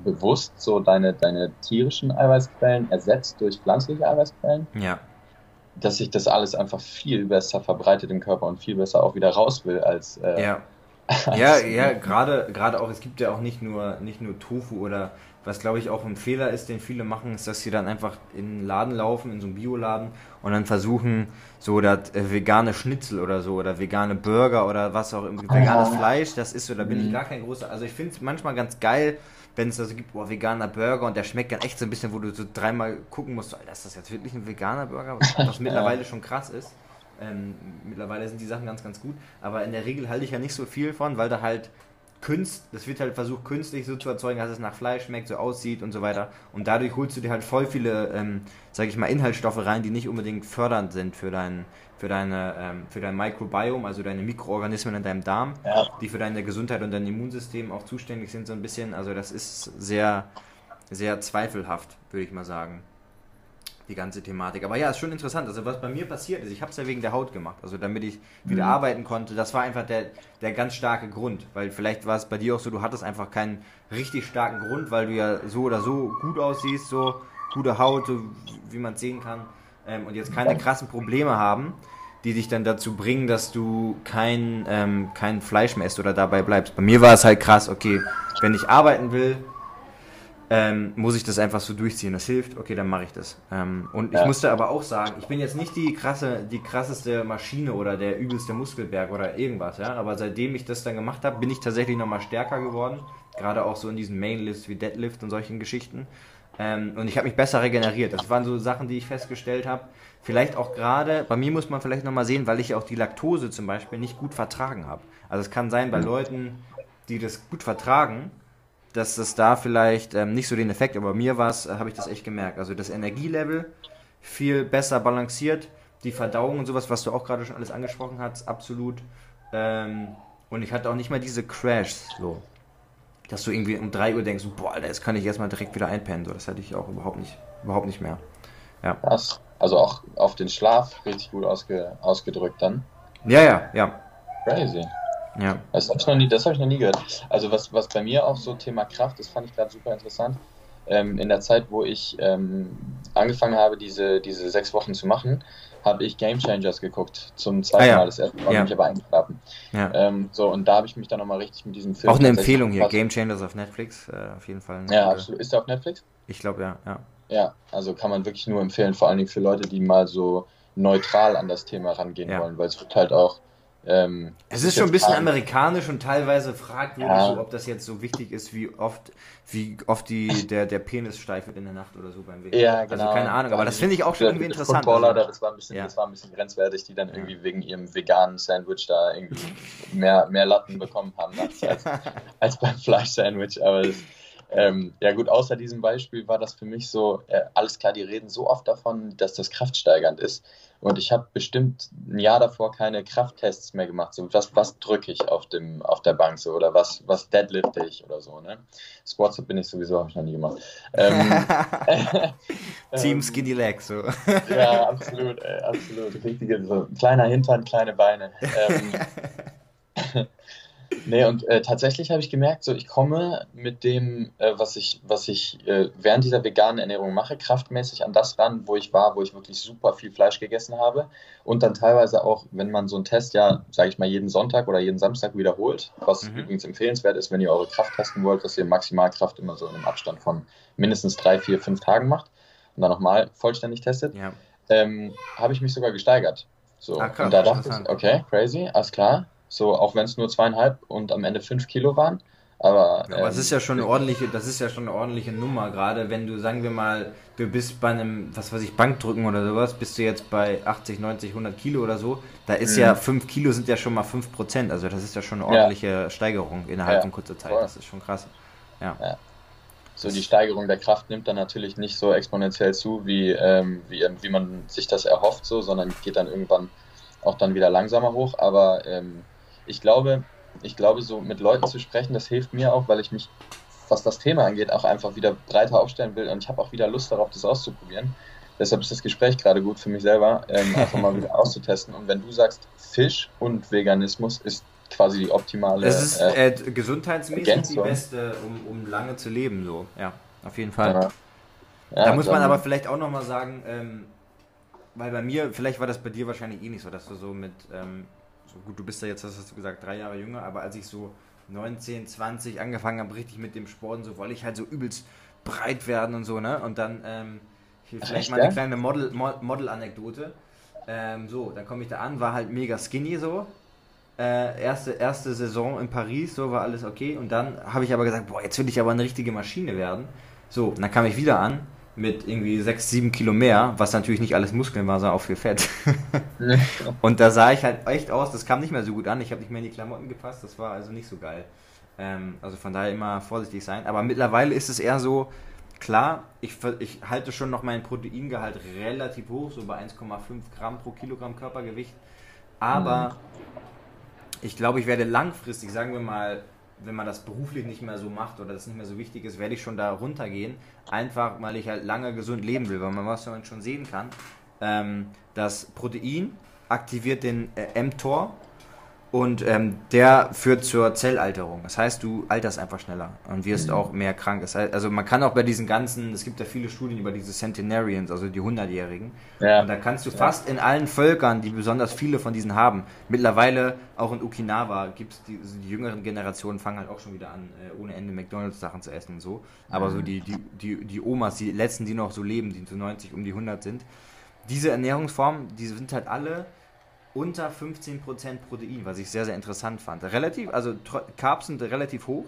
bewusst so deine, deine tierischen Eiweißquellen ersetzt durch pflanzliche Eiweißquellen, ja. dass sich das alles einfach viel besser verbreitet im Körper und viel besser auch wieder raus will als. Äh, ja. ja, ja, gerade gerade auch, es gibt ja auch nicht nur nicht nur Tofu oder was glaube ich auch ein Fehler ist, den viele machen, ist, dass sie dann einfach in den Laden laufen, in so einen Bioladen und dann versuchen, so das äh, vegane Schnitzel oder so oder vegane Burger oder was auch immer, veganes Fleisch, das ist so, da bin ich mhm. gar kein großer, also ich finde es manchmal ganz geil, wenn es da so gibt, boah, veganer Burger und der schmeckt dann echt so ein bisschen, wo du so dreimal gucken musst, Alter, ist das jetzt wirklich ein veganer Burger? Was, was mittlerweile schon krass ist. Ähm, mittlerweile sind die Sachen ganz, ganz gut, aber in der Regel halte ich ja nicht so viel von, weil da halt Künst, das wird halt versucht, künstlich so zu erzeugen, dass es nach Fleisch schmeckt, so aussieht und so weiter. Und dadurch holst du dir halt voll viele, ähm, sag ich mal, Inhaltsstoffe rein, die nicht unbedingt fördernd sind für dein, für deine, ähm, für dein Mikrobiom, also deine Mikroorganismen in deinem Darm, ja. die für deine Gesundheit und dein Immunsystem auch zuständig sind, so ein bisschen. Also das ist sehr, sehr zweifelhaft, würde ich mal sagen die ganze Thematik. Aber ja, ist schon interessant. Also was bei mir passiert ist, ich habe es ja wegen der Haut gemacht, also damit ich wieder mhm. arbeiten konnte. Das war einfach der, der ganz starke Grund, weil vielleicht war es bei dir auch so, du hattest einfach keinen richtig starken Grund, weil du ja so oder so gut aussiehst, so gute Haut, wie man sehen kann, ähm, und jetzt keine krassen Probleme haben, die dich dann dazu bringen, dass du kein, ähm, kein Fleisch mehr isst oder dabei bleibst. Bei mir war es halt krass, okay, wenn ich arbeiten will, ähm, muss ich das einfach so durchziehen. Das hilft, okay, dann mache ich das. Ähm, und ja. ich musste aber auch sagen, ich bin jetzt nicht die krasse, die krasseste Maschine oder der übelste Muskelberg oder irgendwas, ja. Aber seitdem ich das dann gemacht habe, bin ich tatsächlich nochmal stärker geworden. Gerade auch so in diesen Mainlifts wie Deadlift und solchen Geschichten. Ähm, und ich habe mich besser regeneriert. Das waren so Sachen, die ich festgestellt habe. Vielleicht auch gerade, bei mir muss man vielleicht nochmal sehen, weil ich auch die Laktose zum Beispiel nicht gut vertragen habe. Also es kann sein bei Leuten, die das gut vertragen, dass das da vielleicht ähm, nicht so den Effekt, aber bei mir war es, äh, habe ich das echt gemerkt. Also das Energielevel viel besser balanciert, die Verdauung und sowas, was du auch gerade schon alles angesprochen hast, absolut. Ähm, und ich hatte auch nicht mal diese Crashs, so. Dass du irgendwie um 3 Uhr denkst, boah, Alter, jetzt kann ich erstmal direkt wieder einpennen. So, das hatte ich auch überhaupt nicht, überhaupt nicht mehr. Ja. Krass. Also auch auf den Schlaf richtig gut ausge, ausgedrückt dann. Ja, ja, ja. Crazy. Ja. Das habe ich, noch nie, hab ich noch nie gehört. Also was, was bei mir auch so Thema Kraft, das fand ich gerade super interessant. Ähm, in der Zeit, wo ich ähm, angefangen habe, diese, diese sechs Wochen zu machen, habe ich Game Changers geguckt. Zum zweiten ah, ja. Mal. Das erste Mal ja. bin ich aber eingeschlafen. Ja. Ähm, so, und da habe ich mich dann nochmal richtig mit diesem Film. Auch eine Empfehlung hier, Game Changers auf Netflix, äh, auf jeden Fall. Ja, absolut. Ist der auf Netflix? Ich glaube, ja, ja. Ja, also kann man wirklich nur empfehlen, vor allen Dingen für Leute, die mal so neutral an das Thema rangehen wollen, weil es wird halt auch ähm, es ist schon ein bisschen amerikanisch und teilweise fragwürdig, ja. so, ob das jetzt so wichtig ist, wie oft, wie oft die, der, der Penis steif wird in der Nacht oder so beim Weg. Ja, also genau. Also keine Ahnung, aber das finde ich auch schon irgendwie interessant. Footballer, also, das, war ein bisschen, ja. das war ein bisschen grenzwertig, die dann irgendwie wegen ihrem veganen Sandwich da irgendwie mehr, mehr Latten bekommen haben als, als beim Fleisch-Sandwich. Aber das, ähm, ja gut, außer diesem Beispiel war das für mich so, äh, alles klar, die reden so oft davon, dass das kraftsteigernd ist. Und ich habe bestimmt ein Jahr davor keine Krafttests mehr gemacht. So, was, was drücke ich auf, dem, auf der Bank so oder was, was deadlifte ich oder so. Ne? Squats bin ich sowieso, habe ich noch nie gemacht. Ähm, Team Skinny Legs. So. ja, absolut, ey, absolut. Richtige, so kleiner Hintern, kleine Beine. Ähm, Nee, und äh, tatsächlich habe ich gemerkt, so ich komme mit dem, äh, was ich, was ich äh, während dieser veganen Ernährung mache, kraftmäßig an das ran, wo ich war, wo ich wirklich super viel Fleisch gegessen habe. Und dann teilweise auch, wenn man so einen Test ja, sage ich mal, jeden Sonntag oder jeden Samstag wiederholt, was mhm. übrigens empfehlenswert ist, wenn ihr eure Kraft testen wollt, dass ihr Maximalkraft immer so in einem Abstand von mindestens drei, vier, fünf Tagen macht und dann nochmal vollständig testet, ja. ähm, habe ich mich sogar gesteigert. So, ah, krass, und da dachte ich, okay, crazy, alles klar so, auch wenn es nur zweieinhalb und am Ende fünf Kilo waren. Aber, ja, aber ähm, ist ja schon eine ordentliche, das ist ja schon eine ordentliche Nummer, gerade wenn du, sagen wir mal, du bist bei einem, was weiß ich, Bankdrücken oder sowas, bist du jetzt bei 80, 90, 100 Kilo oder so, da ist mhm. ja 5 Kilo sind ja schon mal 5 Prozent, also das ist ja schon eine ordentliche ja. Steigerung innerhalb ja, von kurzer Zeit, voll. das ist schon krass. Ja. ja. So die Steigerung der Kraft nimmt dann natürlich nicht so exponentiell zu, wie, ähm, wie, wie man sich das erhofft, so, sondern geht dann irgendwann auch dann wieder langsamer hoch, aber ähm, ich glaube, ich glaube, so mit Leuten zu sprechen, das hilft mir auch, weil ich mich, was das Thema angeht, auch einfach wieder breiter aufstellen will und ich habe auch wieder Lust darauf, das auszuprobieren. Deshalb ist das Gespräch gerade gut für mich selber, ähm, einfach mal wieder auszutesten. Und wenn du sagst, Fisch und Veganismus ist quasi die optimale. Es ist äh, äh, gesundheitsmäßig Ergänzung. die beste, um, um lange zu leben, so. Ja, auf jeden Fall. Ja. Ja, da muss man aber vielleicht auch nochmal sagen, ähm, weil bei mir, vielleicht war das bei dir wahrscheinlich eh nicht so, dass du so mit ähm, so gut, du bist ja jetzt, hast du gesagt, drei Jahre jünger, aber als ich so 19, 20 angefangen habe, richtig mit dem Sport und so, wollte ich halt so übelst breit werden und so, ne? Und dann, ähm, vielleicht Echt, mal eine ja? kleine Model-Anekdote. Model ähm, so, dann komme ich da an, war halt mega skinny so. Äh, erste, erste Saison in Paris, so war alles okay. Und dann habe ich aber gesagt, boah, jetzt will ich aber eine richtige Maschine werden. So, und dann kam ich wieder an mit irgendwie 6, 7 Kilo mehr, was natürlich nicht alles Muskeln war, sondern auch viel Fett. und da sah ich halt echt aus, das kam nicht mehr so gut an. Ich habe nicht mehr in die Klamotten gepasst, das war also nicht so geil. Ähm, also von daher immer vorsichtig sein. Aber mittlerweile ist es eher so, klar, ich, ich halte schon noch meinen Proteingehalt relativ hoch, so bei 1,5 Gramm pro Kilogramm Körpergewicht. Aber mhm. ich glaube, ich werde langfristig, sagen wir mal, wenn man das beruflich nicht mehr so macht oder das nicht mehr so wichtig ist, werde ich schon da runtergehen. Einfach, weil ich halt lange gesund leben will, weil man was man schon sehen kann. Ähm, das Protein aktiviert den äh, mTOR, und ähm, der führt zur Zellalterung. Das heißt, du alterst einfach schneller und wirst mhm. auch mehr krank. Das heißt, also man kann auch bei diesen ganzen, es gibt ja viele Studien über diese Centenarians, also die Hundertjährigen. Ja. Und da kannst du ja. fast in allen Völkern, die besonders viele von diesen haben, mittlerweile auch in Okinawa gibt es die, also die jüngeren Generationen fangen halt auch schon wieder an, äh, ohne Ende McDonalds-Sachen zu essen und so. Aber mhm. so die, die, die, die Omas, die letzten, die noch so leben, die so 90 um die 100 sind, diese Ernährungsformen, die sind halt alle unter 15% Protein, was ich sehr, sehr interessant fand. Relativ, also Carbs sind relativ hoch,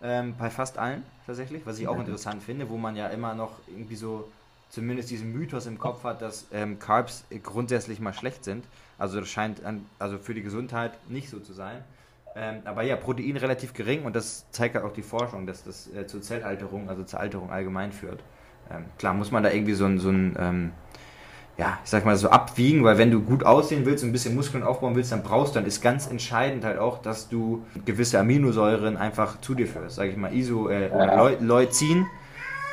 ähm, bei fast allen tatsächlich, was ich auch interessant finde, wo man ja immer noch irgendwie so zumindest diesen Mythos im Kopf hat, dass ähm, Carbs grundsätzlich mal schlecht sind. Also das scheint an, also für die Gesundheit nicht so zu sein. Ähm, aber ja, Protein relativ gering und das zeigt halt auch die Forschung, dass das äh, zur Zellalterung, also zur Alterung allgemein führt. Ähm, klar muss man da irgendwie so ein, so ein ähm, ja, ich sag mal so abwiegen, weil wenn du gut aussehen willst und ein bisschen Muskeln aufbauen willst, dann brauchst du, dann ist ganz entscheidend halt auch, dass du gewisse Aminosäuren einfach zu dir führst, sage ich mal, Iso, äh, ja. Leucin.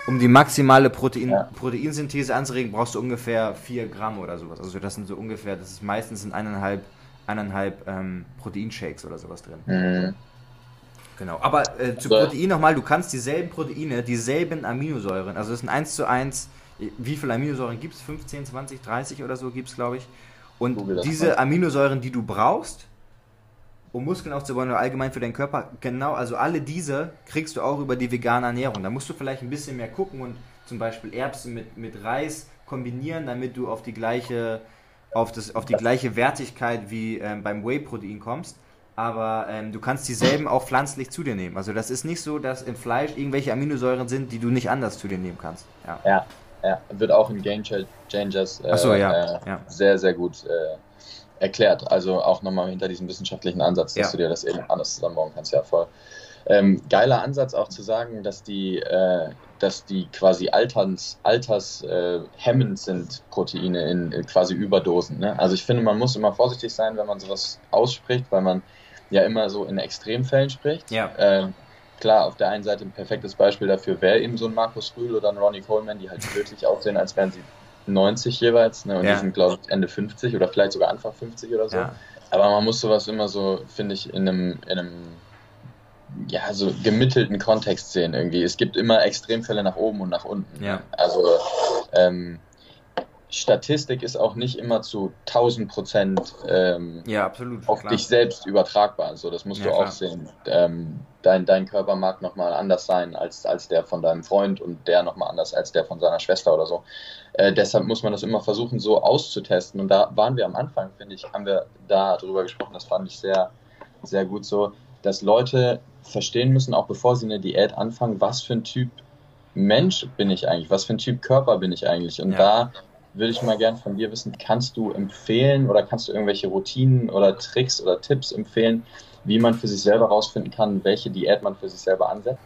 Um die maximale Protein, ja. Proteinsynthese anzuregen, brauchst du ungefähr 4 Gramm oder sowas. Also das sind so ungefähr, das ist meistens in eineinhalb, eineinhalb ähm, Proteinshakes oder sowas drin. Mhm. Genau, aber äh, zu Protein nochmal, du kannst dieselben Proteine, dieselben Aminosäuren, also das sind 1 zu 1 wie viele Aminosäuren gibt es? 15, 20, 30 oder so gibt es, glaube ich. Und diese Aminosäuren, die du brauchst, um Muskeln aufzubauen oder allgemein für deinen Körper, genau, also alle diese kriegst du auch über die vegane Ernährung. Da musst du vielleicht ein bisschen mehr gucken und zum Beispiel Erbsen mit, mit Reis kombinieren, damit du auf die gleiche, auf das, auf die gleiche Wertigkeit wie ähm, beim Whey-Protein kommst. Aber ähm, du kannst dieselben auch pflanzlich zu dir nehmen. Also das ist nicht so, dass im Fleisch irgendwelche Aminosäuren sind, die du nicht anders zu dir nehmen kannst. Ja, ja ja, wird auch in Game Changers äh, so, ja. Äh, ja. sehr, sehr gut äh, erklärt. Also auch nochmal hinter diesem wissenschaftlichen Ansatz, dass du dir das eben anders zusammenbauen kannst. Ja, voll. Ähm, geiler Ansatz auch zu sagen, dass die, äh, dass die quasi alterns, altershemmend äh, sind, Proteine in, in, quasi Überdosen. Ne? Also ich finde, man muss immer vorsichtig sein, wenn man sowas ausspricht, weil man ja immer so in Extremfällen spricht. Ja. Ähm, klar, auf der einen Seite ein perfektes Beispiel dafür wäre eben so ein Markus Rühl oder ein Ronnie Coleman, die halt wirklich aussehen, als wären sie 90 jeweils. Ne? Und ja. die sind, glaube ich, Ende 50 oder vielleicht sogar Anfang 50 oder so. Ja. Aber man muss sowas immer so, finde ich, in einem, in einem ja, so gemittelten Kontext sehen irgendwie. Es gibt immer Extremfälle nach oben und nach unten. Ja. Also ähm, Statistik ist auch nicht immer zu 1000 Prozent ähm, ja, absolut, auf klar. dich selbst übertragbar. Also das musst ja, du auch klar. sehen. Ähm, dein, dein Körper mag nochmal anders sein als, als der von deinem Freund und der nochmal anders als der von seiner Schwester oder so. Äh, deshalb muss man das immer versuchen, so auszutesten. Und da waren wir am Anfang, finde ich, haben wir da drüber gesprochen. Das fand ich sehr, sehr gut so, dass Leute verstehen müssen, auch bevor sie eine Diät anfangen, was für ein Typ Mensch bin ich eigentlich, was für ein Typ Körper bin ich eigentlich. Und ja. da würde ich mal gern von dir wissen, kannst du empfehlen oder kannst du irgendwelche Routinen oder Tricks oder Tipps empfehlen, wie man für sich selber rausfinden kann, welche Diät man für sich selber ansetzt?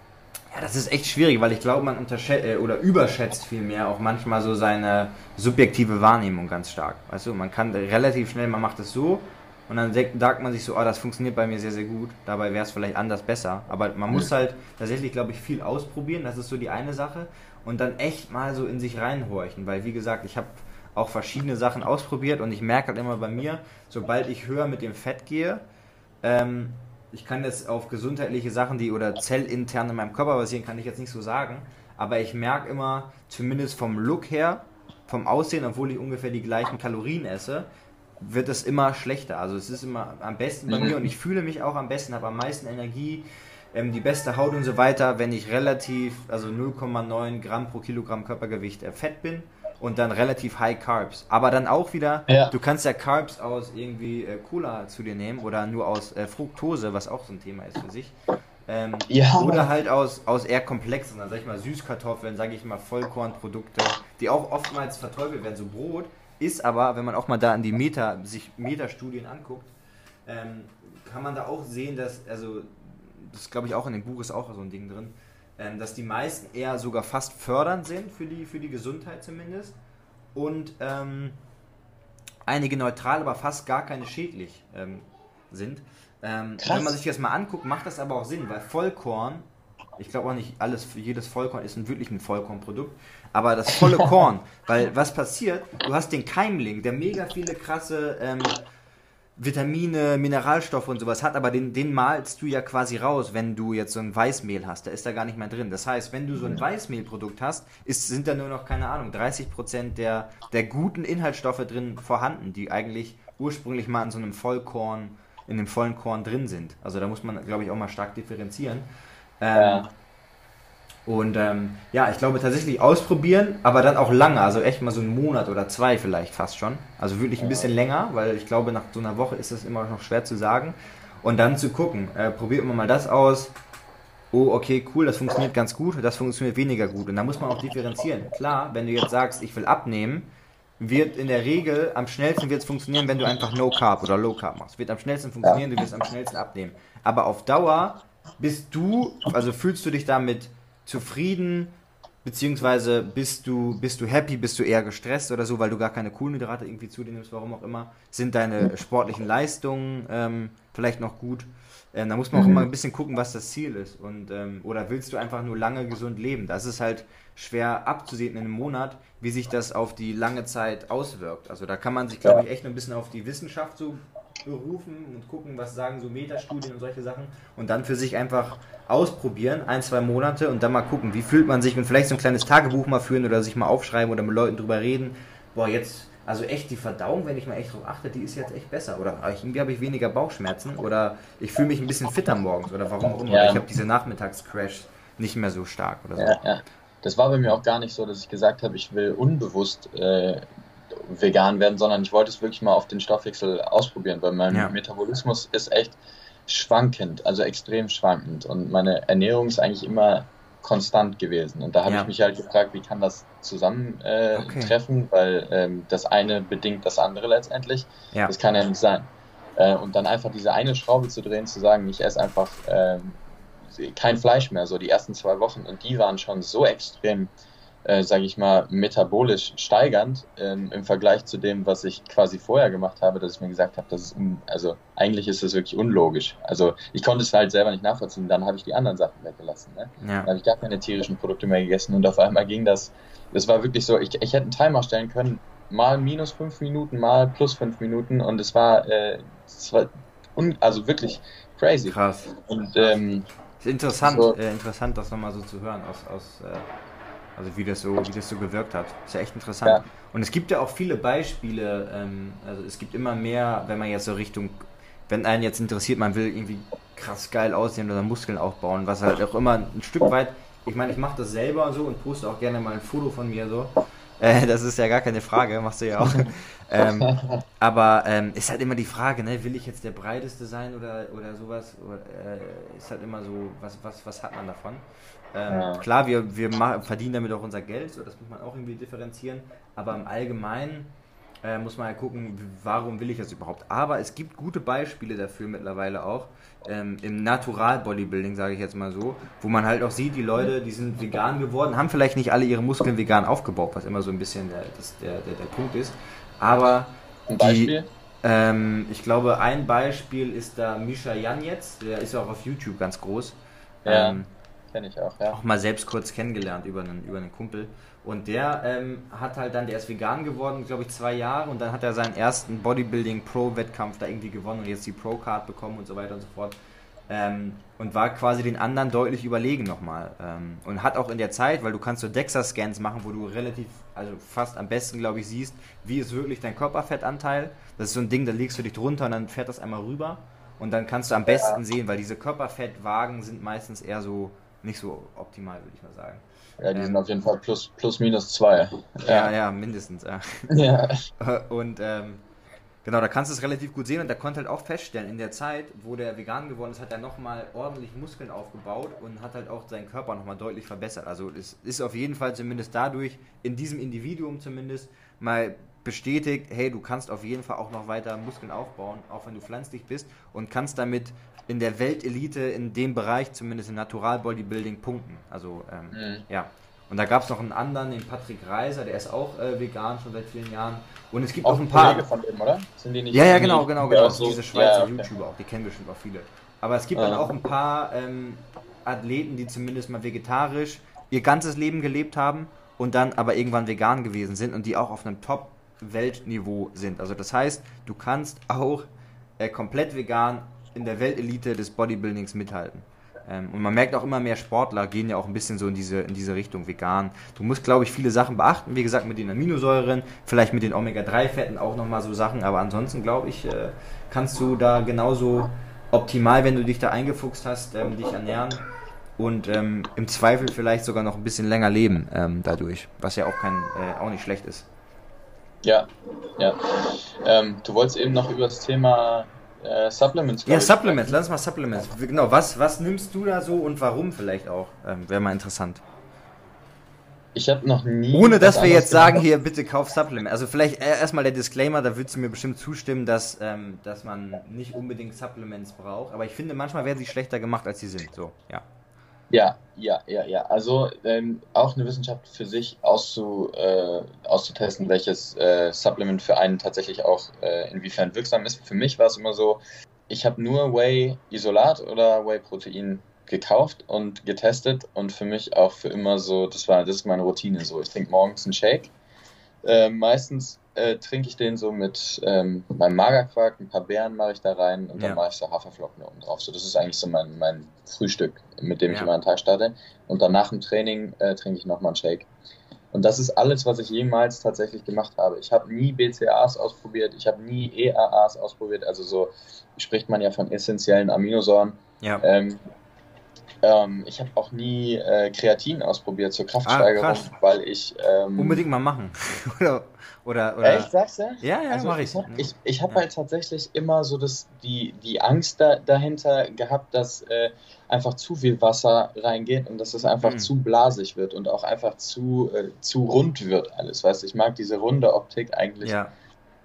Ja, das ist echt schwierig, weil ich glaube, man unterschätzt äh, oder überschätzt vielmehr auch manchmal so seine subjektive Wahrnehmung ganz stark. Weißt du, man kann relativ schnell, man macht es so und dann sagt man sich so, oh, das funktioniert bei mir sehr, sehr gut. Dabei wäre es vielleicht anders besser. Aber man muss halt tatsächlich, glaube ich, viel ausprobieren. Das ist so die eine Sache. Und dann echt mal so in sich reinhorchen. Weil, wie gesagt, ich habe auch verschiedene Sachen ausprobiert und ich merke halt immer bei mir, sobald ich höher mit dem Fett gehe, ähm, ich kann jetzt auf gesundheitliche Sachen, die oder zellintern in meinem Körper basieren, kann ich jetzt nicht so sagen. Aber ich merke immer, zumindest vom Look her, vom Aussehen, obwohl ich ungefähr die gleichen Kalorien esse, wird es immer schlechter. Also es ist immer am besten bei mhm. mir und ich fühle mich auch am besten, habe am meisten Energie, ähm, die beste Haut und so weiter, wenn ich relativ, also 0,9 Gramm pro Kilogramm Körpergewicht äh, Fett bin und dann relativ High Carbs. Aber dann auch wieder, ja. du kannst ja Carbs aus irgendwie äh, Cola zu dir nehmen oder nur aus äh, Fructose, was auch so ein Thema ist für sich. Ähm, ja. Oder halt aus, aus eher komplexen, dann sag ich mal Süßkartoffeln, sag ich mal Vollkornprodukte, die auch oftmals verteufelt werden, so Brot. Ist aber, wenn man auch mal da an die Meta, sich Metastudien anguckt, ähm, kann man da auch sehen, dass, also, das glaube ich auch in dem Buch ist auch so ein Ding drin, ähm, dass die meisten eher sogar fast fördernd sind für die, für die Gesundheit zumindest und ähm, einige neutral, aber fast gar keine schädlich ähm, sind. Ähm, wenn man sich das mal anguckt, macht das aber auch Sinn, weil Vollkorn, ich glaube auch nicht alles, jedes Vollkorn ist ein wirklich ein Vollkornprodukt, aber das volle Korn, weil was passiert, du hast den Keimling, der mega viele krasse ähm, Vitamine, Mineralstoffe und sowas hat, aber den, den malst du ja quasi raus, wenn du jetzt so ein Weißmehl hast. Da ist da gar nicht mehr drin. Das heißt, wenn du so ein Weißmehlprodukt hast, ist, sind da nur noch, keine Ahnung, 30% der, der guten Inhaltsstoffe drin vorhanden, die eigentlich ursprünglich mal in so einem Vollkorn, in dem vollen Korn drin sind. Also da muss man, glaube ich, auch mal stark differenzieren. Ähm, ja. Und ähm, ja, ich glaube tatsächlich ausprobieren, aber dann auch lange, also echt mal so einen Monat oder zwei vielleicht fast schon. Also wirklich ein bisschen länger, weil ich glaube, nach so einer Woche ist das immer noch schwer zu sagen. Und dann zu gucken, äh, probiert man mal das aus. Oh, okay, cool, das funktioniert ganz gut, das funktioniert weniger gut. Und da muss man auch differenzieren. Klar, wenn du jetzt sagst, ich will abnehmen, wird in der Regel am schnellsten wird es funktionieren, wenn du einfach No Carb oder Low Carb machst. Wird am schnellsten funktionieren, du wirst am schnellsten abnehmen. Aber auf Dauer bist du, also fühlst du dich damit zufrieden, beziehungsweise bist du, bist du happy, bist du eher gestresst oder so, weil du gar keine Kohlenhydrate irgendwie zu dir nimmst, warum auch immer. Sind deine sportlichen Leistungen ähm, vielleicht noch gut? Ähm, da muss man auch immer ein bisschen gucken, was das Ziel ist. Und, ähm, oder willst du einfach nur lange gesund leben? Das ist halt schwer abzusehen in einem Monat, wie sich das auf die lange Zeit auswirkt. Also da kann man sich, glaube ich, echt ein bisschen auf die Wissenschaft so berufen und gucken, was sagen so Metastudien und solche Sachen und dann für sich einfach ausprobieren, ein, zwei Monate und dann mal gucken, wie fühlt man sich und vielleicht so ein kleines Tagebuch mal führen oder sich mal aufschreiben oder mit Leuten drüber reden. Boah, jetzt, also echt die Verdauung, wenn ich mal echt drauf achte, die ist jetzt echt besser. Oder irgendwie habe ich weniger Bauchschmerzen oder ich fühle mich ein bisschen fitter morgens oder warum auch immer. Ja. ich habe diese Nachmittagscrash nicht mehr so stark oder so. Ja, ja. Das war bei mir auch gar nicht so, dass ich gesagt habe, ich will unbewusst äh, vegan werden, sondern ich wollte es wirklich mal auf den Stoffwechsel ausprobieren, weil mein ja. Metabolismus ist echt schwankend, also extrem schwankend. Und meine Ernährung ist eigentlich immer konstant gewesen. Und da habe ja. ich mich halt gefragt, wie kann das zusammentreffen, äh, okay. weil ähm, das eine bedingt das andere letztendlich. Ja. Das kann ja nicht sein. Äh, und dann einfach diese eine Schraube zu drehen, zu sagen, ich esse einfach äh, kein Fleisch mehr, so die ersten zwei Wochen. Und die waren schon so extrem äh, sage ich mal, metabolisch steigernd ähm, im Vergleich zu dem, was ich quasi vorher gemacht habe, dass ich mir gesagt habe, das ist un also eigentlich ist das wirklich unlogisch. Also ich konnte es halt selber nicht nachvollziehen, dann habe ich die anderen Sachen weggelassen. Ne? Ja. Dann habe ich gar keine tierischen Produkte mehr gegessen und auf einmal ging das, das war wirklich so, ich, ich hätte einen Timer stellen können, mal minus fünf Minuten, mal plus fünf Minuten und es war, äh, es war un also wirklich crazy. Krass. Und ähm, ist interessant, so, äh, interessant, das nochmal so zu hören aus, aus äh also wie das so, wie das so gewirkt hat. Ist ja echt interessant. Ja. Und es gibt ja auch viele Beispiele, ähm, also es gibt immer mehr, wenn man jetzt so Richtung, wenn einen jetzt interessiert, man will irgendwie krass geil aussehen oder Muskeln aufbauen, was halt auch immer ein Stück weit, ich meine, ich mache das selber so und poste auch gerne mal ein Foto von mir so. Äh, das ist ja gar keine Frage, machst du ja auch. ähm, aber ähm, ist halt immer die Frage, ne? will ich jetzt der breiteste sein oder, oder sowas? Oder, äh, ist halt immer so, was, was, was hat man davon? Ähm, ja. Klar, wir, wir verdienen damit auch unser Geld, so, das muss man auch irgendwie differenzieren. Aber im Allgemeinen äh, muss man ja gucken, warum will ich das überhaupt. Aber es gibt gute Beispiele dafür mittlerweile auch. Ähm, Im Natural-Bodybuilding, sage ich jetzt mal so, wo man halt auch sieht, die Leute, die sind vegan geworden, haben vielleicht nicht alle ihre Muskeln vegan aufgebaut, was immer so ein bisschen der, das, der, der, der Punkt ist. Aber ein Beispiel? Die, ähm, ich glaube, ein Beispiel ist da Misha Jan jetzt, der ist ja auch auf YouTube ganz groß. Ja, ähm, kenne ich auch, ja. Auch mal selbst kurz kennengelernt über einen, über einen Kumpel. Und der ähm, hat halt dann, der ist vegan geworden, glaube ich, zwei Jahre und dann hat er seinen ersten Bodybuilding Pro-Wettkampf da irgendwie gewonnen und jetzt die Pro-Card bekommen und so weiter und so fort. Ähm, und war quasi den anderen deutlich überlegen nochmal. Ähm, und hat auch in der Zeit, weil du kannst so DEXA-Scans machen, wo du relativ, also fast am besten, glaube ich, siehst, wie ist wirklich dein Körperfettanteil. Das ist so ein Ding, da legst du dich drunter und dann fährt das einmal rüber. Und dann kannst du am besten ja. sehen, weil diese Körperfettwagen sind meistens eher so nicht so optimal, würde ich mal sagen. Ja, die ähm, sind auf jeden Fall plus, plus minus zwei. Ja, ja, ja mindestens. Ja. ja. Und ähm, genau, da kannst du es relativ gut sehen und der konnte halt auch feststellen, in der Zeit, wo der vegan geworden ist, hat er nochmal ordentlich Muskeln aufgebaut und hat halt auch seinen Körper nochmal deutlich verbessert. Also es ist auf jeden Fall zumindest dadurch, in diesem Individuum zumindest, mal bestätigt, hey, du kannst auf jeden Fall auch noch weiter Muskeln aufbauen, auch wenn du pflanzlich bist und kannst damit in der Weltelite in dem Bereich, zumindest im Natural Bodybuilding, punkten. Also ähm, mhm. ja. Und da gab es noch einen anderen, den Patrick Reiser, der ist auch äh, vegan schon seit vielen Jahren. Und es gibt auch, auch ein paar. Kollege von dem, oder? Sind die nicht ja, ja, genau, genau, genau. So, diese Schweizer ja, okay. YouTuber auch, die kennen bestimmt auch viele. Aber es gibt ja. dann auch ein paar ähm, Athleten, die zumindest mal vegetarisch ihr ganzes Leben gelebt haben und dann aber irgendwann vegan gewesen sind und die auch auf einem Top-Weltniveau sind. Also das heißt, du kannst auch äh, komplett vegan in der Weltelite des Bodybuildings mithalten. Ähm, und man merkt auch immer mehr Sportler gehen ja auch ein bisschen so in diese, in diese Richtung vegan. Du musst, glaube ich, viele Sachen beachten. Wie gesagt, mit den Aminosäuren, vielleicht mit den Omega-3-Fetten auch nochmal so Sachen. Aber ansonsten, glaube ich, äh, kannst du da genauso optimal, wenn du dich da eingefuchst hast, ähm, dich ernähren. Und ähm, im Zweifel vielleicht sogar noch ein bisschen länger leben ähm, dadurch. Was ja auch, kein, äh, auch nicht schlecht ist. Ja, ja. Ähm, du wolltest eben noch über das Thema äh, Supplements. Ja, Supplements, lass mal Supplements. Genau, was, was nimmst du da so und warum vielleicht auch? Ähm, Wäre mal interessant. Ich habe noch nie. Ohne dass wir jetzt sagen, hier bitte kauf Supplements. Also vielleicht erstmal der Disclaimer, da würdest du mir bestimmt zustimmen, dass, ähm, dass man nicht unbedingt Supplements braucht. Aber ich finde, manchmal werden sie schlechter gemacht, als sie sind. So, ja. Ja, ja, ja, ja. Also ähm, auch eine Wissenschaft für sich auszu, äh, auszutesten, welches äh, Supplement für einen tatsächlich auch äh, inwiefern wirksam ist. Für mich war es immer so, ich habe nur Whey-Isolat oder Whey-Protein gekauft und getestet und für mich auch für immer so, das war, das ist meine Routine so. Ich trinke morgens einen Shake. Äh, meistens äh, trinke ich den so mit ähm, meinem Magerquark, ein paar Beeren mache ich da rein und ja. dann mache ich so Haferflocken oben drauf. So, das ist eigentlich so mein, mein Frühstück, mit dem ja. ich immer einen Tag starte. Und dann nach dem Training äh, trinke ich nochmal einen Shake. Und das ist alles, was ich jemals tatsächlich gemacht habe. Ich habe nie BCAAs ausprobiert, ich habe nie EAAs ausprobiert, also so spricht man ja von essentiellen Aminosäuren. Ja. Ähm, ähm, ich habe auch nie äh, Kreatin ausprobiert zur Kraftsteigerung, ah, weil ich. Ähm, Unbedingt mal machen. oder, oder, oder. Echt, sagst du? Ja, ja, also, mache ich. Ich, ich habe ja. halt tatsächlich immer so das, die, die Angst da, dahinter gehabt, dass äh, einfach zu viel Wasser reingeht und dass es einfach mhm. zu blasig wird und auch einfach zu, äh, zu rund wird alles. Weißt du, ich mag diese runde Optik eigentlich ja.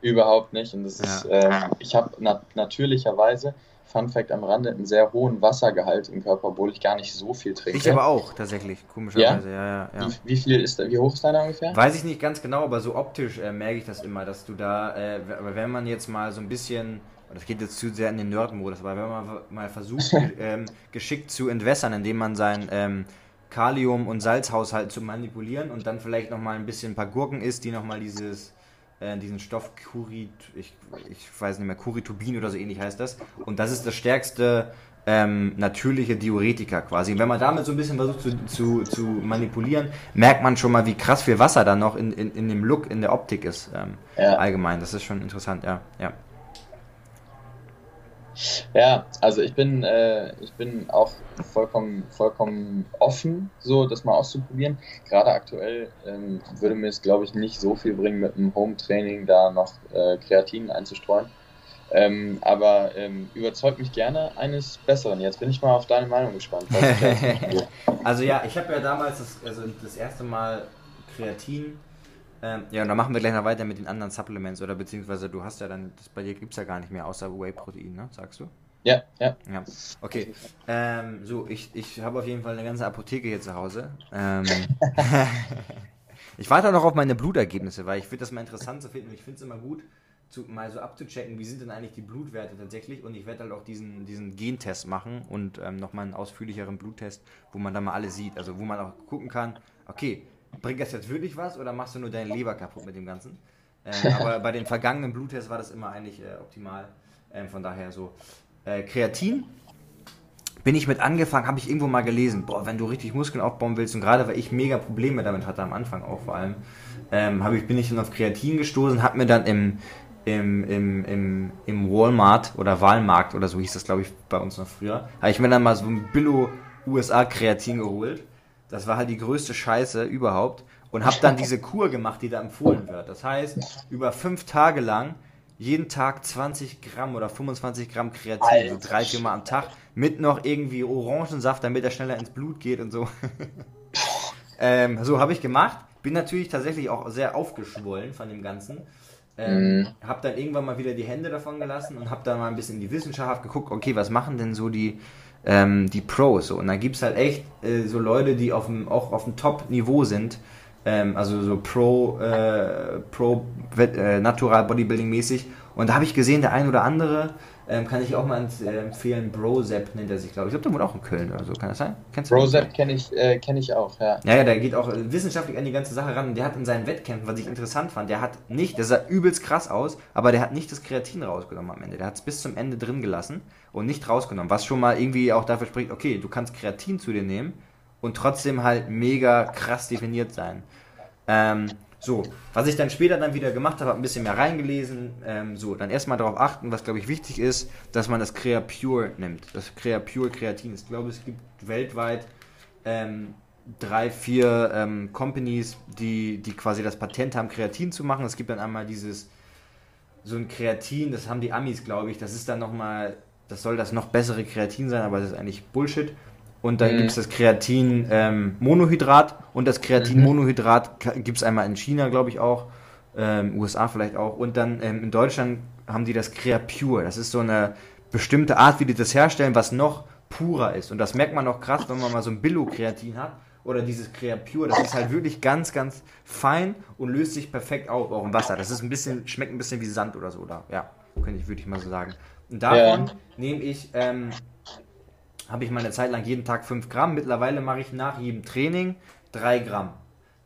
überhaupt nicht. Und das ist, ähm, ich habe na natürlicherweise Fun Fact am Rande, einen sehr hohen Wassergehalt im Körper, obwohl ich gar nicht so viel trinke. Ich aber auch, tatsächlich, komischerweise, ja, ja, ja. Wie, wie, viel ist da, wie hoch ist deiner ungefähr? Weiß ich nicht ganz genau, aber so optisch äh, merke ich das immer, dass du da, äh, wenn man jetzt mal so ein bisschen, das geht jetzt zu sehr in den Nerd-Modus, aber wenn man mal versucht, ähm, geschickt zu entwässern, indem man sein ähm, Kalium- und Salzhaushalt zu manipulieren und dann vielleicht nochmal ein bisschen ein paar Gurken isst, die nochmal dieses äh, diesen Stoff Curit, ich, ich weiß nicht mehr, Curitubin oder so ähnlich heißt das. Und das ist das stärkste ähm, natürliche Diuretika quasi. Und wenn man damit so ein bisschen versucht zu, zu, zu manipulieren, merkt man schon mal, wie krass viel Wasser da noch in, in, in dem Look, in der Optik ist. Ähm, ja. Allgemein, das ist schon interessant, ja. ja. Ja, also ich bin, äh, ich bin auch vollkommen, vollkommen offen, so das mal auszuprobieren. Gerade aktuell ähm, würde mir es, glaube ich, nicht so viel bringen, mit dem Home-Training da noch äh, Kreatin einzustreuen. Ähm, aber ähm, überzeugt mich gerne eines Besseren. Jetzt bin ich mal auf deine Meinung gespannt. also ja, ich habe ja damals das, also das erste Mal Kreatin. Ähm, ja, und dann machen wir gleich noch weiter mit den anderen Supplements oder beziehungsweise du hast ja dann, das bei dir gibt es ja gar nicht mehr außer Whey-Protein, ne? Sagst du? Ja, ja. Ja, okay. Ähm, so, ich, ich habe auf jeden Fall eine ganze Apotheke hier zu Hause. Ähm, ich warte auch noch auf meine Blutergebnisse, weil ich finde das mal interessant zu finden. Ich finde es immer gut, zu, mal so abzuchecken, wie sind denn eigentlich die Blutwerte tatsächlich. Und ich werde halt auch diesen, diesen Gentest machen und ähm, nochmal einen ausführlicheren Bluttest, wo man dann mal alles sieht. Also wo man auch gucken kann, okay, bringt das jetzt wirklich was oder machst du nur deine Leber kaputt mit dem Ganzen? Äh, aber bei den vergangenen Bluttests war das immer eigentlich äh, optimal. Ähm, von daher so. Äh, Kreatin bin ich mit angefangen, habe ich irgendwo mal gelesen, boah, wenn du richtig Muskeln aufbauen willst und gerade weil ich mega Probleme damit hatte am Anfang auch vor allem, ähm, ich, bin ich dann auf Kreatin gestoßen, habe mir dann im, im, im, im, im Walmart oder Walmarkt oder so hieß das glaube ich bei uns noch früher, habe ich mir dann mal so ein Billo USA Kreatin geholt. Das war halt die größte Scheiße überhaupt und habe dann diese Kur gemacht, die da empfohlen wird. Das heißt, über fünf Tage lang jeden Tag 20 Gramm oder 25 Gramm Kreatin, so drei, vier Mal am Tag, mit noch irgendwie Orangensaft, damit er schneller ins Blut geht und so. ähm, so habe ich gemacht. Bin natürlich tatsächlich auch sehr aufgeschwollen von dem Ganzen. Ähm, mm. Hab dann irgendwann mal wieder die Hände davon gelassen und hab dann mal ein bisschen in die Wissenschaft geguckt, okay, was machen denn so die, ähm, die Pros? So. Und dann gibt es halt echt äh, so Leute, die auf dem, auch auf dem Top-Niveau sind, ähm, also so Pro, äh, Pro äh, Natural Bodybuilding mäßig. Und da habe ich gesehen, der ein oder andere ähm, kann ich auch mal äh, empfehlen. Brozep nennt er sich, glaube ich. Ich glaube, der wohnt auch in Köln oder so. Kann das sein? Kennst du Brozep kenne ich, äh, kenn ich auch, ja. Ja, ja, der geht auch wissenschaftlich an die ganze Sache ran. Und der hat in seinen Wettkämpfen, was ich interessant fand, der hat nicht, der sah übelst krass aus, aber der hat nicht das Kreatin rausgenommen am Ende. Der hat es bis zum Ende drin gelassen und nicht rausgenommen. Was schon mal irgendwie auch dafür spricht, okay, du kannst Kreatin zu dir nehmen und trotzdem halt mega krass definiert sein. Ähm, so, was ich dann später dann wieder gemacht habe, habe ein bisschen mehr reingelesen. Ähm, so, dann erstmal darauf achten, was glaube ich wichtig ist, dass man das Crea Pure nimmt. Das Crea Pure Kreatin. Ich glaube, es gibt weltweit ähm, drei, vier ähm, Companies, die, die quasi das Patent haben, Kreatin zu machen. Es gibt dann einmal dieses, so ein Kreatin, das haben die Amis, glaube ich. Das ist dann nochmal, das soll das noch bessere Kreatin sein, aber das ist eigentlich Bullshit. Und dann mhm. gibt es das Kreatin-Monohydrat ähm, und das Kreatin-Monohydrat mhm. gibt es einmal in China, glaube ich auch, ähm, USA vielleicht auch. Und dann ähm, in Deutschland haben die das Creapure. Das ist so eine bestimmte Art, wie die das herstellen, was noch purer ist. Und das merkt man auch krass, wenn man mal so ein Billo-Kreatin hat oder dieses Creapure. Das ist halt wirklich ganz, ganz fein und löst sich perfekt auf, auch im Wasser. Das ist ein bisschen, schmeckt ein bisschen wie Sand oder so. Da. Ja, könnte ich, würde ich mal so sagen. Und davon ja. nehme ich ähm, habe ich mal eine Zeit lang jeden Tag 5 Gramm. Mittlerweile mache ich nach jedem Training 3 Gramm.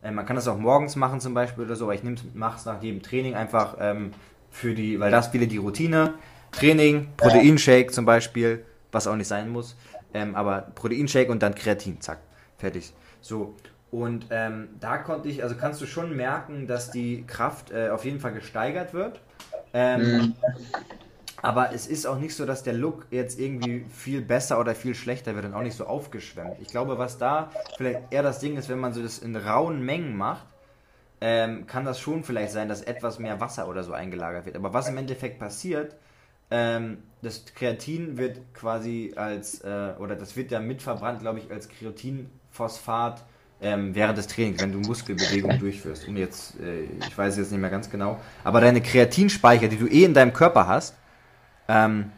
Äh, man kann das auch morgens machen zum Beispiel oder so, aber ich mache es nach jedem Training einfach ähm, für die, weil das viele die Routine. Training, Proteinshake zum Beispiel, was auch nicht sein muss. Ähm, aber Proteinshake und dann Kreatin, zack, fertig. So, und ähm, da konnte ich, also kannst du schon merken, dass die Kraft äh, auf jeden Fall gesteigert wird. Ähm, mhm. Aber es ist auch nicht so, dass der Look jetzt irgendwie viel besser oder viel schlechter wird und auch nicht so aufgeschwemmt. Ich glaube, was da vielleicht eher das Ding ist, wenn man so das in rauen Mengen macht, ähm, kann das schon vielleicht sein, dass etwas mehr Wasser oder so eingelagert wird. Aber was im Endeffekt passiert, ähm, das Kreatin wird quasi als, äh, oder das wird ja mitverbrannt, glaube ich, als Kreatinphosphat ähm, während des Trainings, wenn du Muskelbewegungen durchführst. Und jetzt, äh, ich weiß jetzt nicht mehr ganz genau, aber deine Kreatinspeicher, die du eh in deinem Körper hast, ähm,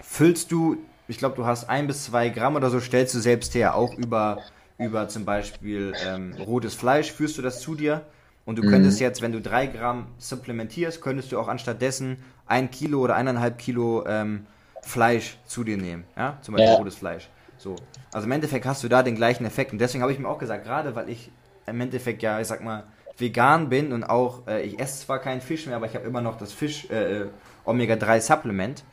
füllst du, ich glaube, du hast ein bis zwei Gramm oder so, stellst du selbst her, auch über, über zum Beispiel ähm, rotes Fleisch, führst du das zu dir. Und du könntest mhm. jetzt, wenn du drei Gramm supplementierst, könntest du auch anstatt dessen ein Kilo oder eineinhalb Kilo ähm, Fleisch zu dir nehmen. Ja, zum Beispiel ja. rotes Fleisch. So. Also im Endeffekt hast du da den gleichen Effekt. Und deswegen habe ich mir auch gesagt, gerade weil ich im Endeffekt ja, ich sag mal, vegan bin und auch, äh, ich esse zwar keinen Fisch mehr, aber ich habe immer noch das Fisch, äh, Omega-3-Supplement,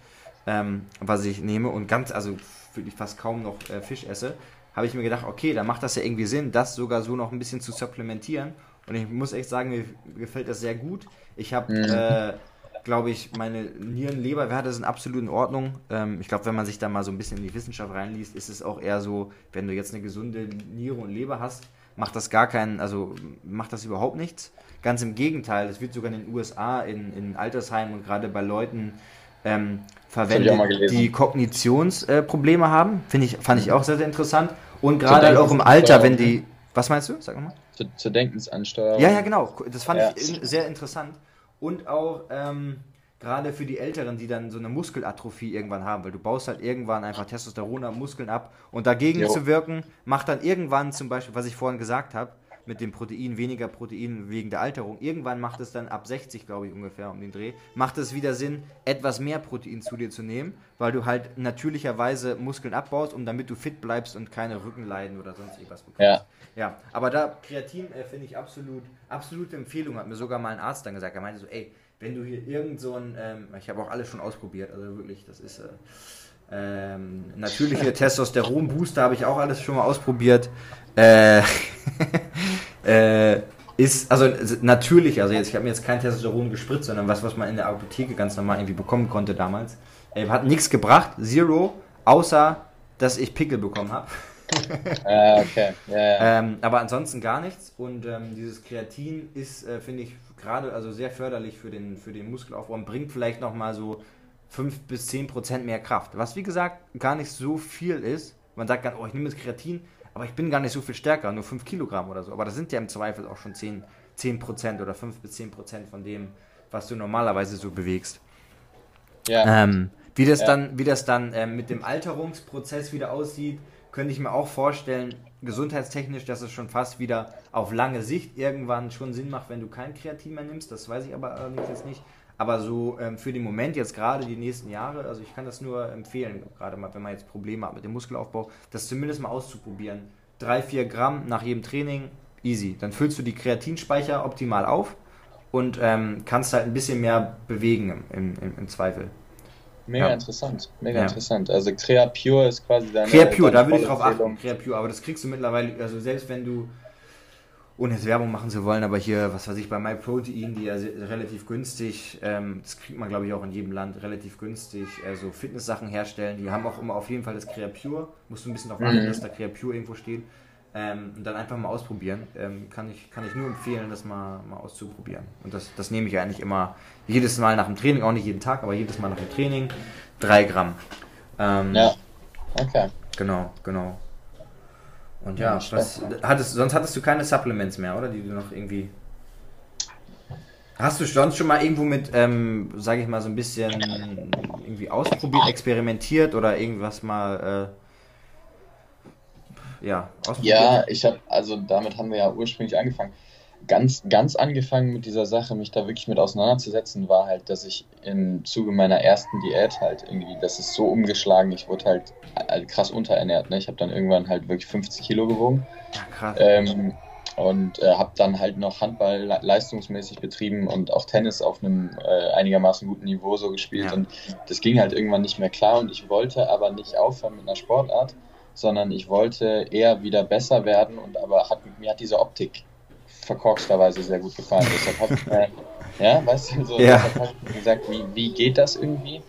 ähm, was ich nehme und ganz, also wirklich fast kaum noch äh, Fisch esse, habe ich mir gedacht, okay, dann macht das ja irgendwie Sinn, das sogar so noch ein bisschen zu supplementieren. Und ich muss echt sagen, mir gefällt das sehr gut. Ich habe mhm. äh, glaube ich, meine Nieren-Leberwerte sind absolut in Ordnung. Ähm, ich glaube, wenn man sich da mal so ein bisschen in die Wissenschaft reinliest, ist es auch eher so, wenn du jetzt eine gesunde Niere und Leber hast, macht das gar keinen, also macht das überhaupt nichts. Ganz im Gegenteil, es wird sogar in den USA, in, in Altersheimen und gerade bei Leuten ähm, verwendet, die Kognitionsprobleme äh, haben. Finde ich, fand ich auch sehr, sehr interessant. Und gerade halt auch im Alter, wenn die. Was meinst du? Sag mal. Zur, zur Denkensansteuerung. Ja, ja, genau. Das fand ja. ich sehr interessant. Und auch ähm, gerade für die Älteren, die dann so eine Muskelatrophie irgendwann haben, weil du baust halt irgendwann einfach Testosteron am Muskeln ab und dagegen jo. zu wirken, macht dann irgendwann zum Beispiel, was ich vorhin gesagt habe, mit dem Protein, weniger Protein wegen der Alterung. Irgendwann macht es dann ab 60, glaube ich, ungefähr um den Dreh, macht es wieder Sinn, etwas mehr Protein zu dir zu nehmen, weil du halt natürlicherweise Muskeln abbaust, um damit du fit bleibst und keine Rückenleiden oder sonst irgendwas bekommst. Ja. Ja, aber da Kreatin äh, finde ich absolut, absolute Empfehlung, hat mir sogar mal ein Arzt dann gesagt. Er meinte so, ey, wenn du hier irgend so ein, ähm, ich habe auch alles schon ausprobiert, also wirklich, das ist äh, ähm, natürliche Testosteron-Booster habe ich auch alles schon mal ausprobiert. Äh, äh, ist, also natürlich, also jetzt, ich habe mir jetzt kein Testosteron gespritzt, sondern was, was man in der Apotheke ganz normal irgendwie bekommen konnte damals. Äh, hat nichts gebracht, zero, außer dass ich Pickel bekommen habe. äh, okay. Ja, ja. Ähm, aber ansonsten gar nichts. Und ähm, dieses Kreatin ist, äh, finde ich, gerade also sehr förderlich für den, für den Muskelaufbau und bringt vielleicht nochmal so 5 bis 10 Prozent mehr Kraft. Was wie gesagt gar nicht so viel ist. Man sagt dann, oh, ich nehme das Kreatin, aber ich bin gar nicht so viel stärker, nur 5 Kilogramm oder so. Aber das sind ja im Zweifel auch schon 10, 10 Prozent oder 5 bis 10 Prozent von dem, was du normalerweise so bewegst. Ja. Ähm, wie das ja. dann, wie das dann ähm, mit dem Alterungsprozess wieder aussieht, könnte ich mir auch vorstellen, gesundheitstechnisch, dass es schon fast wieder auf lange Sicht irgendwann schon Sinn macht, wenn du kein Kreatin mehr nimmst. Das weiß ich aber allerdings jetzt nicht. Aber so ähm, für den Moment jetzt gerade die nächsten Jahre, also ich kann das nur empfehlen, gerade mal, wenn man jetzt Probleme hat mit dem Muskelaufbau, das zumindest mal auszuprobieren. Drei, vier Gramm nach jedem Training, easy. Dann füllst du die Kreatinspeicher optimal auf und ähm, kannst halt ein bisschen mehr bewegen im, im, im Zweifel. Mega ja. interessant, mega ja. interessant. Also Crea Pure ist quasi deine. Crea Pure, da würde ich drauf achten. Crea Pure, aber das kriegst du mittlerweile, also selbst wenn du, ohne jetzt Werbung machen zu wollen, aber hier, was weiß ich, bei MyProtein, die ja relativ günstig, ähm, das kriegt man glaube ich auch in jedem Land relativ günstig, also Fitness-Sachen herstellen, die haben auch immer auf jeden Fall das Crea Pure. Musst du ein bisschen darauf achten, mhm. dass da Crea Pure irgendwo steht. Ähm, und dann einfach mal ausprobieren. Ähm, kann, ich, kann ich nur empfehlen, das mal, mal auszuprobieren. Und das, das nehme ich eigentlich immer jedes Mal nach dem Training, auch nicht jeden Tag, aber jedes Mal nach dem Training. Drei Gramm. Ähm, ja, okay. Genau, genau. Und ja, ja was, hattest, sonst hattest du keine Supplements mehr, oder? Die du noch irgendwie. Hast du sonst schon mal irgendwo mit, ähm, sage ich mal, so ein bisschen irgendwie ausprobiert, experimentiert oder irgendwas mal. Äh, ja, Ja, ich habe, also damit haben wir ja ursprünglich angefangen. Ganz, ganz angefangen mit dieser Sache, mich da wirklich mit auseinanderzusetzen, war halt, dass ich im Zuge meiner ersten Diät halt irgendwie, das ist so umgeschlagen, ich wurde halt, halt krass unterernährt. Ne? Ich habe dann irgendwann halt wirklich 50 Kilo gewogen. Ja, krass. Ähm, und äh, habe dann halt noch Handball leistungsmäßig betrieben und auch Tennis auf einem äh, einigermaßen guten Niveau so gespielt. Ja. Und das ging halt irgendwann nicht mehr klar und ich wollte aber nicht aufhören mit einer Sportart, sondern ich wollte eher wieder besser werden und aber hat, mir hat diese Optik verkorksterweise sehr gut gefallen. Deshalb habe ich mir, ja, weißt du, so, ja. habe ich mir gesagt, wie, wie geht das irgendwie?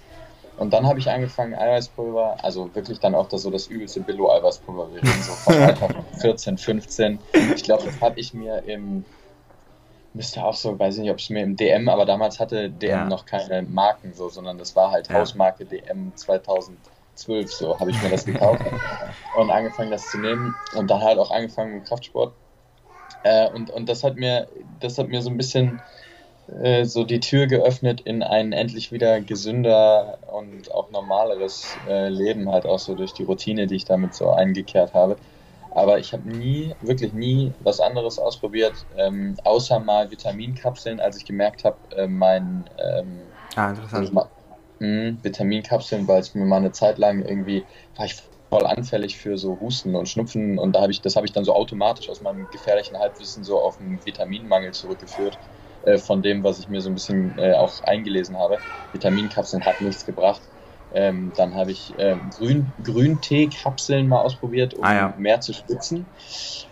Und dann habe ich angefangen, Eiweißpulver, also wirklich dann auch das, so das übelste Billo-Eiweißpulver, wir reden so von Alter 14, 15. Ich glaube, das habe ich mir im, müsste auch so, weiß ich nicht, ob ich mir im DM, aber damals hatte DM ja. noch keine Marken so, sondern das war halt ja. Hausmarke DM 2000 zwölf, so habe ich mir das gekauft und angefangen, das zu nehmen und dann halt auch angefangen mit Kraftsport. Äh, und, und das hat mir, das hat mir so ein bisschen äh, so die Tür geöffnet in ein endlich wieder gesünder und auch normaleres äh, Leben, halt auch so durch die Routine, die ich damit so eingekehrt habe. Aber ich habe nie, wirklich nie was anderes ausprobiert, ähm, außer mal Vitaminkapseln, als ich gemerkt habe, äh, mein ähm, ah, interessant. Mhm, Vitaminkapseln, weil es mir mal eine Zeit lang irgendwie war ich voll anfällig für so Husten und Schnupfen und da habe ich das habe ich dann so automatisch aus meinem gefährlichen Halbwissen so auf einen Vitaminmangel zurückgeführt äh, von dem, was ich mir so ein bisschen äh, auch eingelesen habe. Vitaminkapseln hat nichts gebracht. Ähm, dann habe ich äh, Grün, Grüntee-Kapseln mal ausprobiert, um ah, ja. mehr zu schwitzen,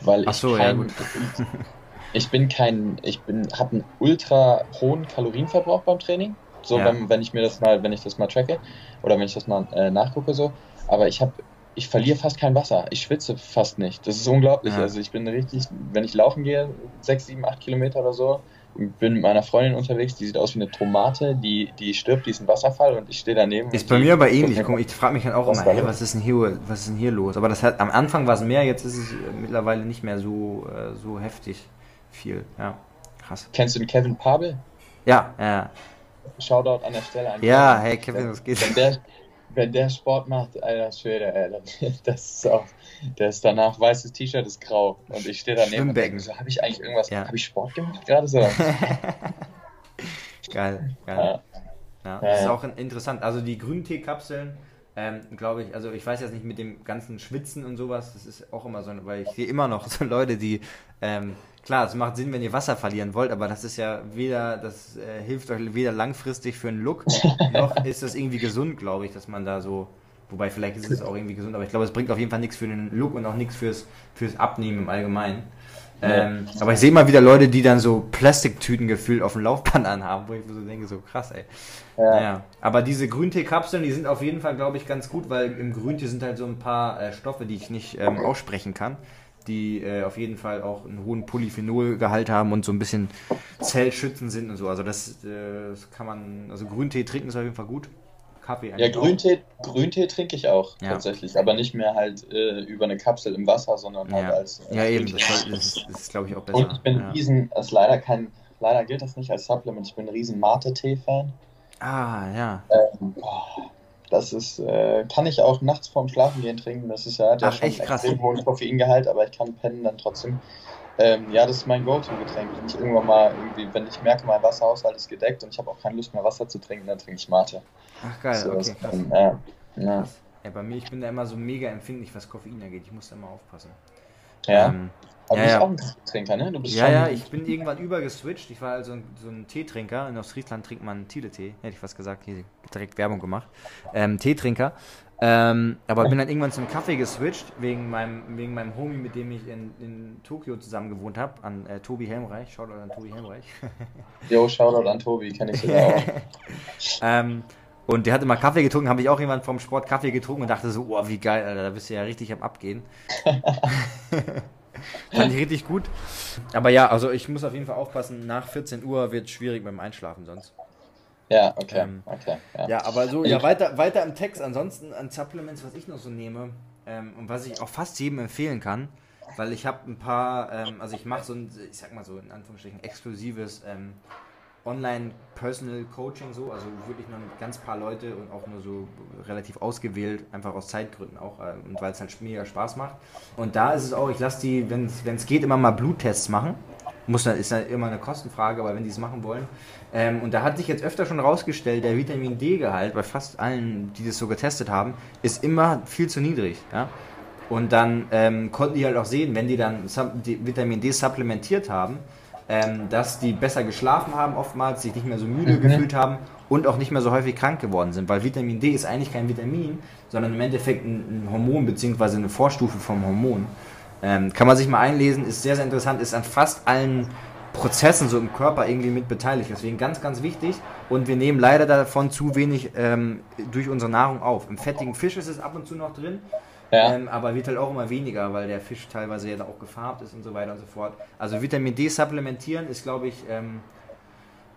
weil ich so, kein, ja, ich bin kein, ich bin, habe einen ultra hohen Kalorienverbrauch beim Training so Ja. wenn, wenn ich mir das mal, wenn ich das mal tracke oder wenn ich das mal äh, nachgucke so. Aber ich habe, ich verliere fast kein Wasser. Ich schwitze fast nicht. Das ist unglaublich. Ja. Also ich bin richtig, wenn ich laufen gehe, sechs, sieben, acht Kilometer oder so, bin mit meiner Freundin unterwegs, die sieht aus wie eine Tomate, die, die stirbt, die ist ein Wasserfall und ich stehe daneben. Ist bei mir aber ähnlich. Guck, ich frage mich halt auch Was immer, hey, was ist denn hier, was ist denn hier los? Aber das hat, am Anfang war es mehr, jetzt ist es mittlerweile nicht mehr so, äh, so heftig viel. Ja, krass. Kennst du den Kevin Pabel? Ja, ja, Shoutout an der Stelle an ja. Hey Kevin, was geht? Wenn der, wenn der Sport macht, alter Schwede, ey, das ist auch, der ist danach, weißes T-Shirt ist grau und ich stehe daneben und so, habe ich eigentlich irgendwas, Ja. habe ich Sport gemacht gerade so? Geil, geil. Ja. Ja, das ist auch in- interessant. Also die Grünteekapseln, ähm, glaube ich, also ich weiß jetzt nicht mit dem ganzen Schwitzen und sowas, das ist auch immer so, weil ich sehe immer noch so Leute, die, ähm, klar, es macht Sinn, wenn ihr Wasser verlieren wollt, aber das ist ja weder, das äh, hilft euch weder langfristig für einen Look, noch ist das irgendwie gesund, glaube ich, dass man da so, wobei vielleicht ist es auch irgendwie gesund, aber ich glaube, es bringt auf jeden Fall nichts für den Look und auch nichts fürs, fürs Abnehmen im Allgemeinen. Ähm, aber ich sehe mal wieder Leute, die dann so Plastiktüten gefühlt auf dem Laufband anhaben, wo ich mir so denke, so krass, ey. Ja. Ja, aber diese Grüntee-Kapseln, die sind auf jeden Fall, glaube ich, ganz gut, weil im Grüntee sind halt so ein paar äh, Stoffe, die ich nicht ähm, aussprechen kann, die äh, auf jeden Fall auch einen hohen Polyphenolgehalt haben und so ein bisschen zellschützend sind und so. Also das, äh, das kann man, also Grüntee trinken ist auf jeden Fall gut. Kaffee Ja. Grüntee, Grüntee trinke ich auch Ja. tatsächlich, aber nicht mehr halt äh, über eine Kapsel im Wasser, sondern halt Ja, als. ja als eben, Grüntee. das, ist, das ist glaube ich auch besser. Und ich bin ja. riesen, das ist leider kein, leider gilt das nicht als Supplement, ich bin ein riesen Mate-Tee-Fan. Ah, ja. Ähm, boah, das ist, äh, kann ich auch nachts vorm Schlafen gehen trinken. Das ist ja, hat ja Ach, schon echt einen krass. extrem hohen Koffeingehalt, aber ich kann pennen dann trotzdem. Ähm, ja, das ist mein Go-To-Getränk. Wenn ich irgendwann mal irgendwie, wenn ich merke, mein Wasserhaushalt ist gedeckt und ich habe auch keine Lust mehr Wasser zu trinken, dann trinke ich Mate. Ach geil, So, okay, krass. ähm, ja, ja, Ja, bei mir, ich bin da immer so mega empfindlich, was Koffein angeht. Ich muss da immer aufpassen. ja. Ähm, aber ja, du bist ja. auch ein Kaffeetrinker, ne? Du bist Ja, schon, ja, ich bin irgendwann übergeswitcht. Ich war also so ein Teetrinker. In Ostfriesland trinkt man Tide-Tee. Hätte ich was gesagt, hier direkt Werbung gemacht. Ähm, Teetrinker. Ähm, aber bin dann irgendwann zum Kaffee geswitcht, wegen meinem, wegen meinem Homie, mit dem ich in, in Tokio zusammen gewohnt habe, an äh, Tobi Helmreich. Schaut an Tobi Helmreich. Jo, Shoutout an Tobi, kenne ich sogar auch. ähm, und der hat immer Kaffee getrunken, habe ich auch jemand vom Sport Kaffee getrunken und dachte so, oh, wie geil, Alter, da bist du ja richtig am Abgehen. Fand ich richtig gut. Aber ja, also ich muss auf jeden Fall aufpassen, nach 14 Uhr wird es schwierig beim Einschlafen sonst. Ja, okay, Ähm, okay. Ja. Ja, aber so, ja, weiter, weiter im Text. Ansonsten an Supplements, was ich noch so nehme ähm, und was ich auch fast jedem empfehlen kann, weil ich habe ein paar, ähm, also ich mache so ein, ich sag mal so in Anführungsstrichen, exklusives ähm, Online-Personal-Coaching so, also wirklich nur ganz paar Leute und auch nur so relativ ausgewählt, einfach aus Zeitgründen auch äh, und weil es halt mega Spaß macht. Und da ist es auch, ich lasse die, wenn es geht, immer mal Bluttests machen. Muss ist dann immer eine Kostenfrage, aber wenn die es machen wollen. Ähm, und da hat sich jetzt öfter schon rausgestellt, der Vitamin D-Gehalt bei fast allen, die das so getestet haben, ist immer viel zu niedrig. Ja? Und dann ähm, konnten die halt auch sehen, wenn die dann Sub- die Vitamin D supplementiert haben, ähm, dass die besser geschlafen haben oftmals, sich nicht mehr so müde gefühlt haben und auch nicht mehr so häufig krank geworden sind. Weil Vitamin D ist eigentlich kein Vitamin, sondern im Endeffekt ein, ein Hormon bzw. eine Vorstufe vom Hormon. Ähm, kann man sich mal einlesen, ist sehr, sehr interessant, ist an fast allen Prozessen so im Körper irgendwie mit beteiligt. Deswegen ganz, ganz wichtig. Und wir nehmen leider davon zu wenig ähm, durch unsere Nahrung auf. Im fettigen Fisch ist es ab und zu noch drin. Ja. Ähm, aber wird halt auch immer weniger, weil der Fisch teilweise ja auch gefarbt ist und so weiter und so fort. Also Vitamin D supplementieren ist, glaube ich, ähm,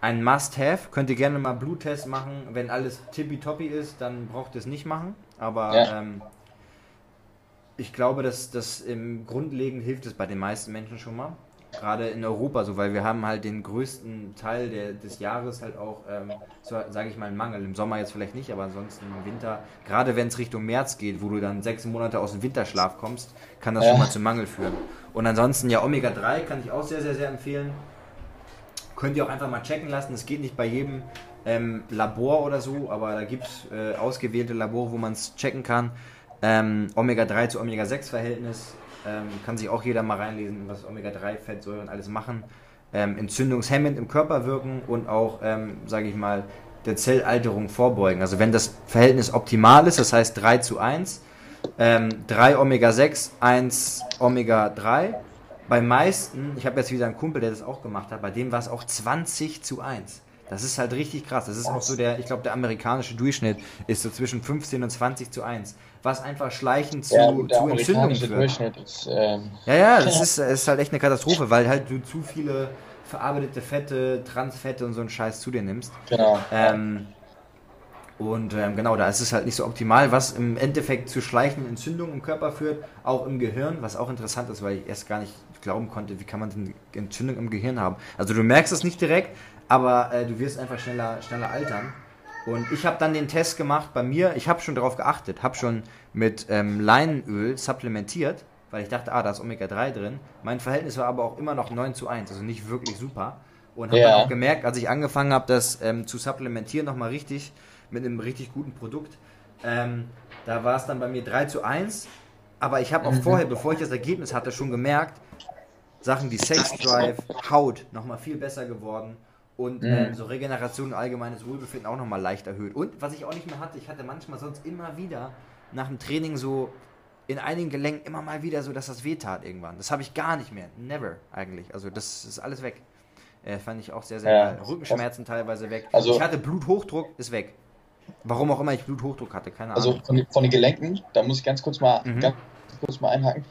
ein Must-Have. Könnt ihr gerne mal Bluttest machen. Wenn alles tippitoppi ist, dann braucht ihr es nicht machen. Aber Ja. ähm, ich glaube, dass das im Grundlegend hilft es bei den meisten Menschen schon mal. Gerade in Europa so, weil wir haben halt den größten Teil der, des Jahres halt auch, ähm, so, sage ich mal, einen Mangel. Im Sommer jetzt vielleicht nicht, aber ansonsten im Winter, gerade wenn es Richtung März geht, wo du dann sechs Monate aus dem Winterschlaf kommst, kann das Ja. schon mal zu Mangel führen. Und ansonsten, ja, Omega-3 kann ich auch sehr, sehr, sehr empfehlen. Könnt ihr auch einfach mal checken lassen. Es geht nicht bei jedem ähm, Labor oder so, aber da gibt es äh, ausgewählte Labore, wo man es checken kann. Ähm, Omega-3 zu Omega-6-Verhältnis ähm, kann sich auch jeder mal reinlesen, was Omega-3-Fettsäuren alles machen. Ähm, entzündungshemmend im Körper wirken und auch, ähm, sage ich mal, der Zellalterung vorbeugen. Also wenn das Verhältnis optimal ist, das heißt 3 zu 1, ähm, 3 Omega-6, 1 Omega-3. Bei meisten, ich habe jetzt wieder einen Kumpel, der das auch gemacht hat, bei dem war es auch 20 zu 1. Das ist halt richtig krass. Das ist auch so der, ich glaube, der amerikanische Durchschnitt ist so zwischen 15 und 20 zu 1. Was einfach schleichend zu, Ja, zu Entzündungen führt. Durchschnitt ist, ähm, Ja, ja, das ist, ist halt echt eine Katastrophe, weil halt du zu viele verarbeitete Fette, Transfette und so einen Scheiß zu dir nimmst. genau. Ähm, und ähm, genau, da ist es halt nicht so optimal, was im Endeffekt zu schleichenden Entzündungen im Körper führt, auch im Gehirn, was auch interessant ist, weil ich erst gar nicht glauben konnte, wie kann man denn Entzündung im Gehirn haben. Also du merkst es nicht direkt, aber äh, du wirst einfach schneller, schneller altern. Und ich habe dann den Test gemacht bei mir, ich habe schon darauf geachtet, habe schon mit ähm, Leinenöl supplementiert, weil ich dachte, ah, da ist Omega-3 drin. Mein Verhältnis war aber auch immer noch 9 zu 1, also nicht wirklich super. Und habe Ja. dann auch gemerkt, als ich angefangen habe, das ähm, zu supplementieren, nochmal richtig, mit einem richtig guten Produkt, ähm, da war es dann bei mir 3 zu 1. Aber ich habe auch vorher, bevor ich das Ergebnis hatte, schon gemerkt, Sachen wie Sex Drive, Haut nochmal viel besser geworden und ähm, so Regeneration und allgemeines Wohlbefinden auch nochmal leicht erhöht. Und was ich auch nicht mehr hatte, ich hatte manchmal sonst immer wieder nach dem Training so in einigen Gelenken immer mal wieder so, dass das weh tat irgendwann. Das habe ich gar nicht mehr. Never eigentlich. Also das ist alles weg. Äh, fand ich auch sehr, sehr Ja. geil. Rückenschmerzen teilweise weg. Also- ich hatte Bluthochdruck, ist weg. Warum auch immer ich Bluthochdruck hatte, keine Also Ahnung. von, den- von den Gelenken, da muss ich ganz kurz mal, Mhm. ganz kurz mal einhaken.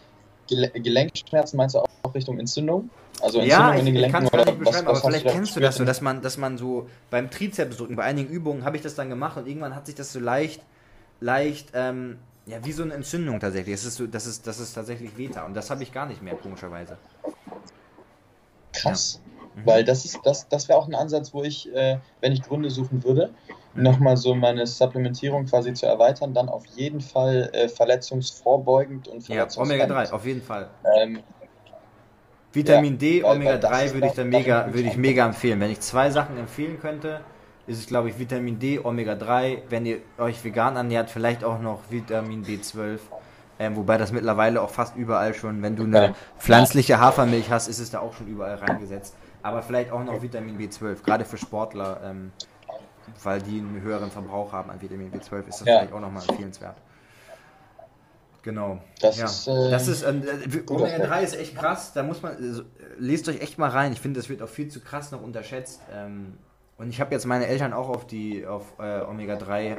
Gele Gelenkschmerzen meinst du auch Richtung Entzündung? Also Ja, in ich, den ich Gelenken kann es gar oder nicht was, beschreiben, was aber hast vielleicht kennst du das so, dass man, dass man so beim Trizepsdrücken, bei einigen Übungen habe ich das dann gemacht und irgendwann hat sich das so leicht, leicht, ähm, ja, wie so eine Entzündung tatsächlich. Es ist so, das ist, das ist tatsächlich Veta und das habe ich gar nicht mehr, komischerweise. Krass. Mhm. Weil das ist, das, das wäre auch ein Ansatz, wo ich, äh, wenn ich Gründe suchen würde, Mhm. nochmal so meine Supplementierung quasi zu erweitern, dann auf jeden Fall äh, verletzungsvorbeugend und Ja, verletzungshemmend. Omega-3, auf jeden Fall. Ähm, Vitamin Ja, D, Omega-3 ist würde ich dann mega, würde ich mega empfehlen. Wenn ich zwei Sachen empfehlen könnte, ist es glaube ich Vitamin D, Omega-3. Wenn ihr euch vegan ernährt, vielleicht auch noch Vitamin B12. Ähm, wobei das mittlerweile auch fast überall schon, wenn du eine Ja. pflanzliche Hafermilch hast, ist es da auch schon überall reingesetzt. Aber vielleicht auch noch Vitamin B12, gerade für Sportler, ähm, weil die einen höheren Verbrauch haben an Vitamin B12, ist das Ja. vielleicht auch nochmal empfehlenswert. Genau. Das ja. ist, äh, das ist ähm, äh, Omega 3 Aspekt. ist echt krass. Da muss man also, lest euch echt mal rein. Ich finde, das wird auch viel zu krass noch unterschätzt. Ähm, und ich habe jetzt meine Eltern auch auf die auf äh, Omega 3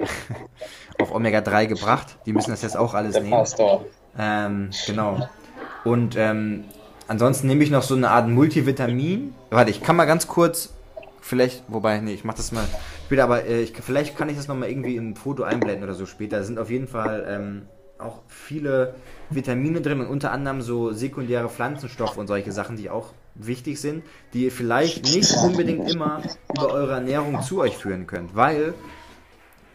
auf Omega 3 gebracht. Die müssen das jetzt auch alles der nehmen. Pastor. Ähm, genau. Und ähm, ansonsten nehme ich noch so eine Art Multivitamin. Warte, ich kann mal ganz kurz, vielleicht, wobei, nee, ich mache das mal später, aber äh, ich, vielleicht kann ich das nochmal irgendwie im Foto einblenden oder so später. Da sind auf jeden Fall ähm, auch viele Vitamine drin und unter anderem so sekundäre Pflanzenstoffe und solche Sachen, die auch wichtig sind, die ihr vielleicht nicht unbedingt immer über eure Ernährung zu euch führen könnt, weil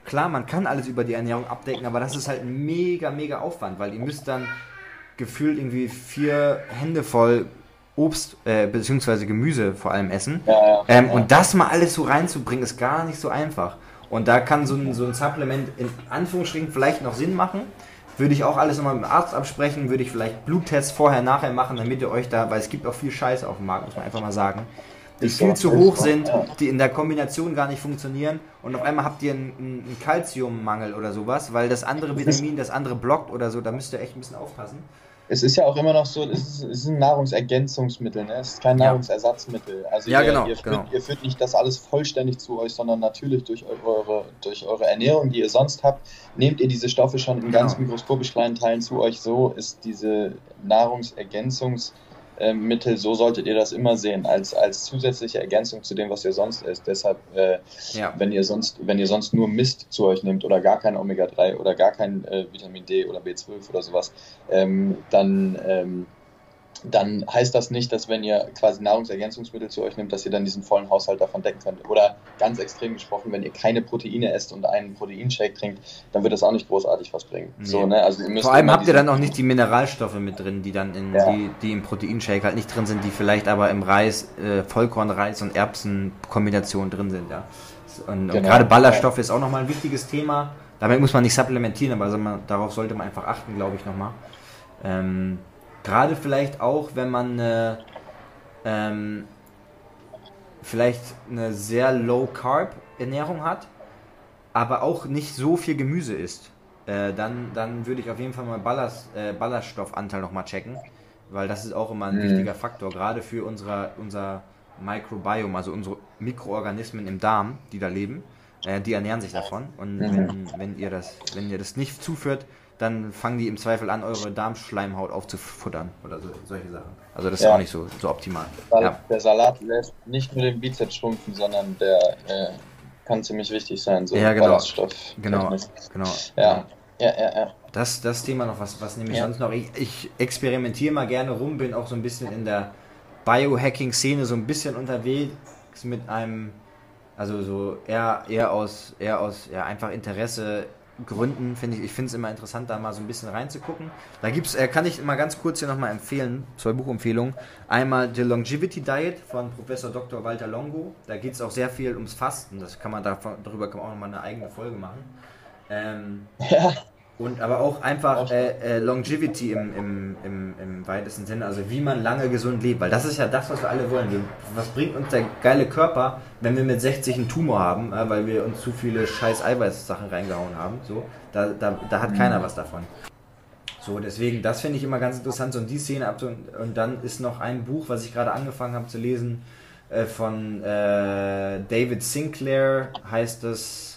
klar, man kann alles über die Ernährung abdecken, aber das ist halt mega, mega Aufwand, weil ihr müsst dann gefühlt irgendwie vier Hände voll Obst äh, bzw. Gemüse vor allem essen. Ja, ja, ähm, ja. Und das mal alles so reinzubringen, ist gar nicht so einfach. Und da kann so ein, so ein Supplement in Anführungsstrichen vielleicht noch Sinn machen. Würde ich auch alles nochmal mit dem Arzt absprechen, würde ich vielleicht Bluttests vorher, nachher machen, damit ihr euch da, weil es gibt auch viel Scheiße auf dem Markt, muss man einfach mal sagen, die viel zu hoch sind, die in der Kombination gar nicht funktionieren und auf einmal habt ihr einen, einen Kalziummangel oder sowas, weil das andere Vitamin das andere blockt oder so, da müsst ihr echt ein bisschen aufpassen. Es ist ja auch immer noch so, es ist, es ist ein Nahrungsergänzungsmittel, ne? es ist kein. Nahrungsersatzmittel. Also Ja, ihr, genau, ihr, führt, genau. ihr führt nicht das alles vollständig zu euch, sondern natürlich durch eure, durch eure Ernährung, die ihr sonst habt, nehmt ihr diese Stoffe schon in ganz Genau. mikroskopisch kleinen Teilen zu euch. So ist diese Nahrungsergänzungsmittel, so solltet ihr das immer sehen, als, als zusätzliche Ergänzung zu dem, was ihr sonst isst. Deshalb äh, Ja. wenn ihr sonst, wenn ihr sonst nur Mist zu euch nehmt oder gar kein Omega-3 oder gar kein äh, Vitamin D oder B12 oder sowas, ähm, dann, ähm, dann heißt das nicht, dass wenn ihr quasi Nahrungsergänzungsmittel zu euch nehmt, dass ihr dann diesen vollen Haushalt davon decken könnt. Oder ganz extrem gesprochen, wenn ihr keine Proteine esst und einen Proteinshake trinkt, dann wird das auch nicht großartig was bringen. Nee. So, ne? also ihr müsst Vor allem habt ihr dann auch nicht die Mineralstoffe mit drin, die dann in Ja. die, die im Proteinshake halt nicht drin sind, die vielleicht aber im Reis, äh, Vollkornreis und Erbsenkombination drin sind, ja. Und, und Genau. gerade Ballaststoffe ist auch nochmal ein wichtiges Thema. Damit muss man nicht supplementieren, aber mal, darauf sollte man einfach achten, glaube ich, nochmal. Ähm, gerade vielleicht auch, wenn man äh, ähm, vielleicht eine sehr low carb Ernährung hat, aber auch nicht so viel Gemüse isst, äh, dann, dann würde ich auf jeden Fall mal Ballast, äh, Ballaststoffanteil nochmal checken, weil das ist auch immer ein Mhm. wichtiger Faktor, gerade für unsere, unser Microbiome, also unsere Mikroorganismen im Darm, die da leben, äh, die ernähren sich davon. Und Mhm. wenn, wenn, ihr das, wenn ihr das nicht zuführt, dann fangen die im Zweifel an, eure Darmschleimhaut aufzufuttern oder so, solche Sachen. Also das ist Ja. auch nicht so, so optimal. Weil Ja. Der Salat lässt nicht nur den Bizeps schrumpfen, sondern der äh, kann ziemlich wichtig sein, so Ja, genau. Ballaststoff. Genau, genau. Ja, ja, ja, ja. Das, das Thema noch, was, was nehme ich Ja. sonst noch? Ich, ich experimentiere mal gerne rum, bin auch so ein bisschen in der Biohacking-Szene so ein bisschen unterwegs mit einem, also so eher, eher aus, eher aus ja, einfach Interesse Gründen, finde ich, ich finde es immer interessant, da mal so ein bisschen reinzugucken. Da gibt's, äh, kann ich mal ganz kurz hier nochmal empfehlen, zwei Buchempfehlungen. Einmal The Longevity Diet von Professor Dr. Walter Longo. Da geht es auch sehr viel ums Fasten. Das kann man davon, darüber kann man auch nochmal eine eigene Folge machen. Ähm, Ja, und aber auch einfach äh, äh, Longevity im, im, im, im weitesten Sinne, also wie man lange gesund lebt, weil das ist ja das, was wir alle wollen. Was bringt uns der geile Körper, wenn wir mit 60 einen Tumor haben, äh, weil wir uns zu viele scheiß Eiweißsachen reingehauen haben? So, da, da, da hat keiner was davon. So, deswegen, das finde ich immer ganz interessant, so die Szene ab. Und, und dann ist noch ein Buch, was ich gerade angefangen habe zu lesen, äh, von äh, David Sinclair, heißt es,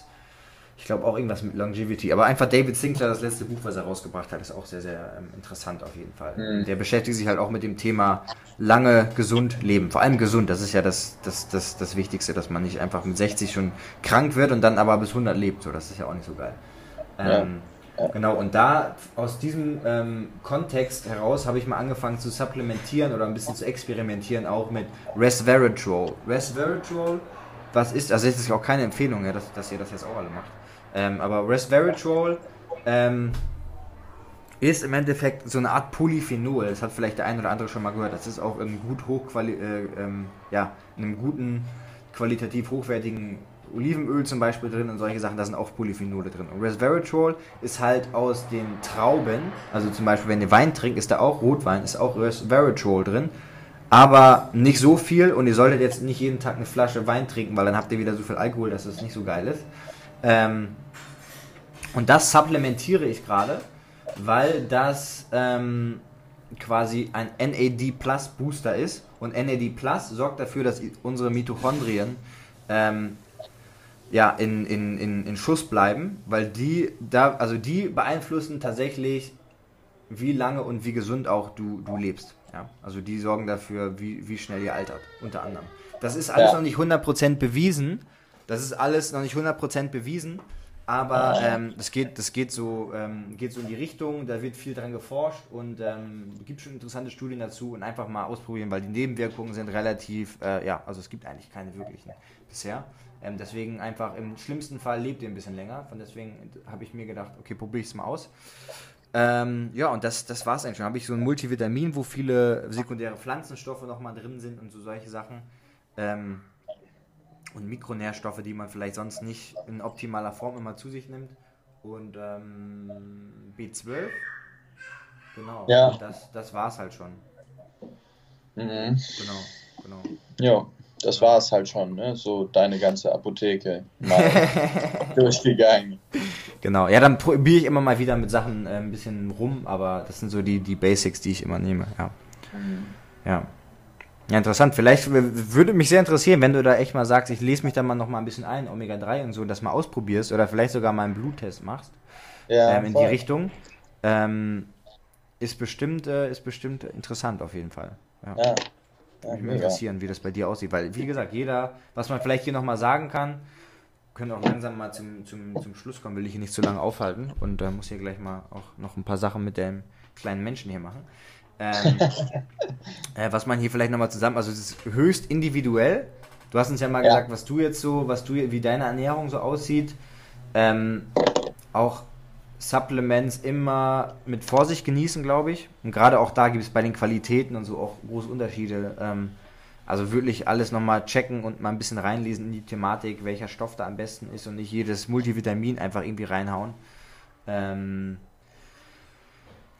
ich glaube auch irgendwas mit Longevity, aber einfach David Sinclair, das letzte Buch, was er rausgebracht hat, ist auch sehr, sehr ähm, interessant auf jeden Fall. Mhm. Der beschäftigt sich halt auch mit dem Thema lange gesund leben. Vor allem gesund, das ist ja das, das, das, das Wichtigste, dass man nicht einfach mit 60 schon krank wird und dann aber bis 100 lebt. So, das ist ja auch nicht so geil. Ähm, Genau, und da aus diesem ähm, Kontext heraus habe ich mal angefangen zu supplementieren oder ein bisschen zu experimentieren, auch mit Resveratrol. Resveratrol, was ist, also es ist auch keine Empfehlung, ja, dass, dass ihr das jetzt auch alle macht. Ähm, aber Resveratrol ähm, ist im Endeffekt so eine Art Polyphenol. Das hat vielleicht der ein oder andere schon mal gehört. Das ist auch in gut äh, ähm, ja, in einem guten, qualitativ hochwertigen Olivenöl zum Beispiel drin und solche Sachen, da sind auch Polyphenole drin. Und Resveratrol ist halt aus den Trauben, also zum Beispiel, wenn ihr Wein trinkt, ist da auch Rotwein, ist auch Resveratrol drin. Aber nicht so viel und ihr solltet jetzt nicht jeden Tag eine Flasche Wein trinken, weil dann habt ihr wieder so viel Alkohol, dass es nicht so geil ist. Ähm, und das supplementiere ich gerade, weil das ähm, quasi ein NAD Plus Booster ist. Und NAD Plus sorgt dafür, dass unsere Mitochondrien ähm, ja, in, in, in, in Schuss bleiben, weil die da, also die beeinflussen tatsächlich, wie lange und wie gesund auch du, du lebst. Ja? Also die sorgen dafür, wie, wie schnell ihr altert, unter anderem. Das ist alles Ja. noch nicht 100% bewiesen. Das ist alles noch nicht 100% bewiesen. Aber ähm, das, geht, das geht, so, ähm, geht so in die Richtung, da wird viel dran geforscht und ähm, gibt schon interessante Studien dazu und einfach mal ausprobieren, weil die Nebenwirkungen sind relativ, äh, ja, also es gibt eigentlich keine wirklichen bisher. Ähm, deswegen einfach im schlimmsten Fall lebt ihr ein bisschen länger. Von deswegen habe ich mir gedacht, okay, probiere ich es mal aus. Ähm, ja, und das, das war es eigentlich schon. Habe ich so ein Multivitamin, wo viele sekundäre Pflanzenstoffe nochmal drin sind und so solche Sachen. Ähm, und Mikronährstoffe, die man vielleicht sonst nicht in optimaler Form immer zu sich nimmt. Und ähm, B12. Genau. Ja. Das, das war es halt schon. Mhm. Genau, genau. Ja, das war es halt schon, ne? So deine ganze Apotheke mal durchgegangen. Genau, ja, dann probiere ich immer mal wieder mit Sachen äh, ein bisschen rum, aber das sind so die, die Basics, die ich immer nehme, ja. Ja. Ja, interessant. Vielleicht würde mich sehr interessieren, wenn du da echt mal sagst, ich lese mich da mal noch mal ein bisschen ein, Omega-3 und so, das mal ausprobierst oder vielleicht sogar mal einen Bluttest machst Ja, ähm, in die voll. Richtung. Ähm, ist bestimmt, äh, ist bestimmt interessant auf jeden Fall. Ja. Ja, ja Würde mich interessieren, wie das bei dir aussieht. Weil, wie gesagt, jeder, was man vielleicht hier nochmal sagen kann, können auch langsam mal zum, zum, zum Schluss kommen, will ich hier nicht zu lange aufhalten und äh, muss hier gleich mal auch noch ein paar Sachen mit dem kleinen Menschen hier machen. Ähm, äh, was man hier vielleicht nochmal zusammen, also es ist höchst individuell. Du hast uns ja mal Ja. gesagt, was du jetzt so, was du, wie deine Ernährung so aussieht. Ähm, auch Supplements immer mit Vorsicht genießen, glaube ich. Und gerade auch da gibt es bei den Qualitäten und so auch große Unterschiede. Ähm, also wirklich alles nochmal checken und mal ein bisschen reinlesen in die Thematik, welcher Stoff da am besten ist und nicht jedes Multivitamin einfach irgendwie reinhauen. Ähm,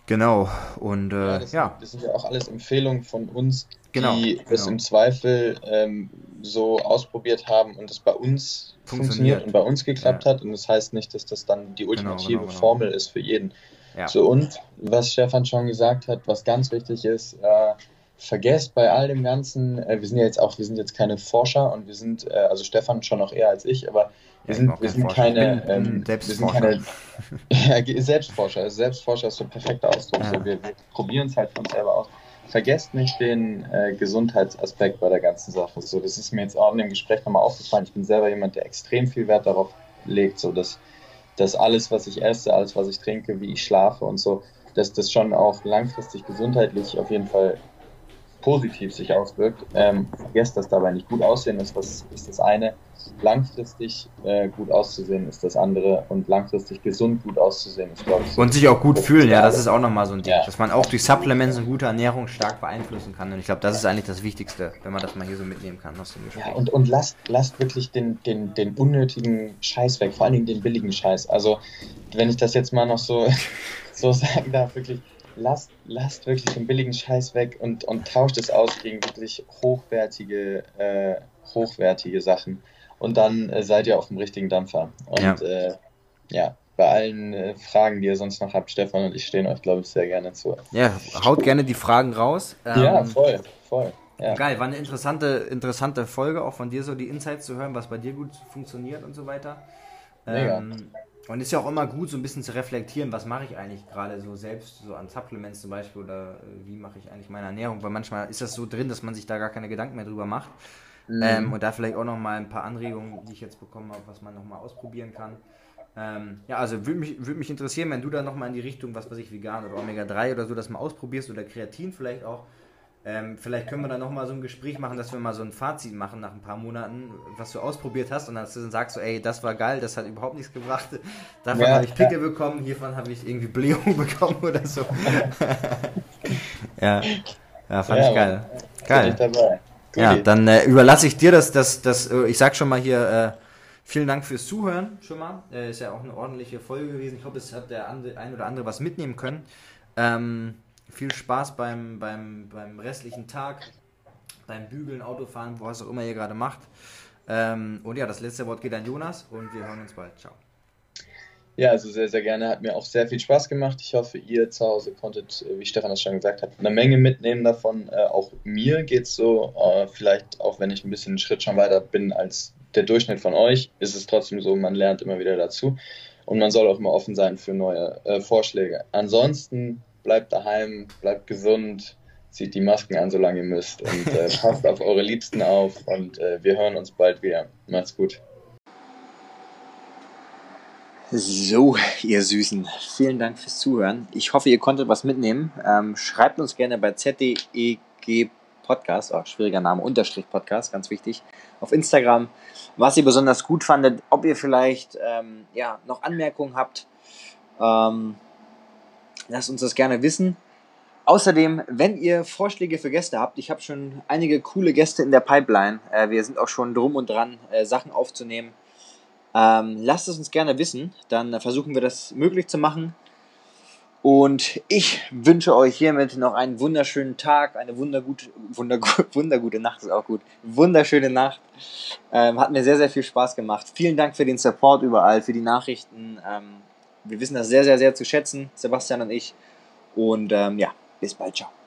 genau. Und Ja, äh, das, ja, das sind ja auch alles Empfehlungen von uns, Genau, die es genau. im Zweifel ähm, so ausprobiert haben und es bei uns Funktioniert. funktioniert, und bei uns geklappt Ja. hat. Und das heißt nicht, dass das dann die ultimative genau, genau. Formel ist für jeden. ja. So, und was Stefan schon gesagt hat, was ganz wichtig ist, äh, vergesst bei all dem Ganzen, äh, wir sind ja jetzt auch, wir sind jetzt keine Forscher und wir sind, äh, also Stefan schon noch eher als ich, aber wir Ja, sind, wir sind kein keine, ähm, wir Selbstforscher. keine ja, Selbstforscher. Also Selbstforscher ist so ein perfekter Ausdruck. Ja. So, wir, wir probieren es halt für uns selber aus. Vergesst nicht den äh, Gesundheitsaspekt bei der ganzen Sache. So, das ist mir jetzt auch in dem Gespräch nochmal aufgefallen. Ich bin selber jemand, der extrem viel Wert darauf legt, so dass, dass alles, was ich esse, alles, was ich trinke, wie ich schlafe und so, dass das schon auch langfristig gesundheitlich auf jeden Fall positiv sich auswirkt. Ähm, vergesst, dass dabei nicht gut aussehen ist, das ist das eine. Langfristig äh, gut auszusehen ist das andere und langfristig gesund gut auszusehen ist, glaube ich, Und sich auch gut fühlen, ja, das ist auch nochmal so ein Ding. Ja. Dass man auch durch Supplements und gute Ernährung stark beeinflussen kann. Und ich glaube, das ist eigentlich das Wichtigste, wenn man das mal hier so mitnehmen kann aus dem Gespräch. Ja, und, und lasst, lasst wirklich den, den, den unnötigen Scheiß weg, vor allen Dingen den billigen Scheiß. Also, wenn ich das jetzt mal noch so, so sagen darf, wirklich, lasst, lasst wirklich den billigen Scheiß weg und, und tauscht es aus gegen wirklich hochwertige, äh, hochwertige Sachen. Und dann äh, seid ihr auf dem richtigen Dampfer. Und Ja. ja, äh, ja bei allen äh, Fragen, die ihr sonst noch habt, Stefan und ich stehen euch, glaube ich, sehr gerne zu. Ja, haut gerne die Fragen raus. ja, Ähm, voll, voll. Ja. Geil, war eine interessante, interessante Folge, auch von dir so die Insights zu hören, was bei dir gut funktioniert und so weiter. Mega. Und ist ja auch immer gut, so ein bisschen zu reflektieren, was mache ich eigentlich gerade so selbst, so an Supplements zum Beispiel, oder äh, wie mache ich eigentlich meine Ernährung, weil manchmal ist das so drin, dass man sich da gar keine Gedanken mehr drüber macht. Mhm. Ähm, und da vielleicht auch nochmal ein paar Anregungen, die ich jetzt bekommen habe, was man nochmal ausprobieren kann. Ähm, ja, also würde mich, würd mich interessieren, wenn du da nochmal in die Richtung, was weiß ich, vegan oder Omega-3 oder so, das mal ausprobierst oder Kreatin vielleicht auch. Ähm, vielleicht können wir dann nochmal so ein Gespräch machen, dass wir mal so ein Fazit machen nach ein paar Monaten, was du ausprobiert hast und dann sagst du, ey, das war geil, das hat überhaupt nichts gebracht. Davon Ja, habe ich Pickel bekommen, hiervon habe ich irgendwie Blähung bekommen oder so. ja. ja, fand Ja, ich geil. Geil. ich dabei. Ja, dann äh, überlasse ich dir das, das, das, äh, ich sag schon mal hier, äh, vielen Dank fürs Zuhören schon mal. Äh, ist ja auch eine ordentliche Folge gewesen. Ich hoffe, es hat der ein oder andere was mitnehmen können. Ähm, viel Spaß beim, beim, beim restlichen Tag, beim Bügeln, Autofahren, was auch immer ihr gerade macht. Ähm, und ja, das letzte Wort geht an Jonas und wir hören uns bald. Ciao. Ja, also sehr, sehr gerne. Hat mir auch sehr viel Spaß gemacht. Ich hoffe, ihr zu Hause konntet, äh, wie Stefan das schon gesagt hat, eine Menge mitnehmen davon. Äh, auch mir geht es so, äh, vielleicht auch wenn ich ein bisschen einen Schritt schon weiter bin als der Durchschnitt von euch, ist es trotzdem so, man lernt immer wieder dazu. Und man soll auch immer offen sein für neue äh, Vorschläge. Ansonsten bleibt daheim, bleibt gesund, zieht die Masken an, solange ihr müsst. Und äh, passt auf eure Liebsten auf. Und äh, wir hören uns bald wieder. Macht's gut. So, ihr Süßen, vielen Dank fürs Zuhören. Ich hoffe, ihr konntet was mitnehmen. Ähm, schreibt uns gerne bei ZDEG Podcast, oh, schwieriger Name, Unterstrich Podcast, ganz wichtig, auf Instagram, was ihr besonders gut fandet, ob ihr vielleicht ähm, ja, noch Anmerkungen habt. Ähm, lasst uns das gerne wissen. Außerdem, wenn ihr Vorschläge für Gäste habt, ich habe schon einige coole Gäste in der Pipeline. Äh, wir sind auch schon drum und dran, äh, Sachen aufzunehmen. Ähm, lasst es uns gerne wissen, dann äh, versuchen wir das möglich zu machen. Und ich wünsche euch hiermit noch einen wunderschönen Tag, eine wundergut, wundergu- wundergute Nacht ist auch gut, wunderschöne Nacht. Ähm, hat mir sehr, sehr viel Spaß gemacht. Vielen Dank für den Support überall, für die Nachrichten. Ähm, wir wissen das sehr, sehr, sehr zu schätzen, Sebastian und ich. Und ähm, ja, bis bald, ciao.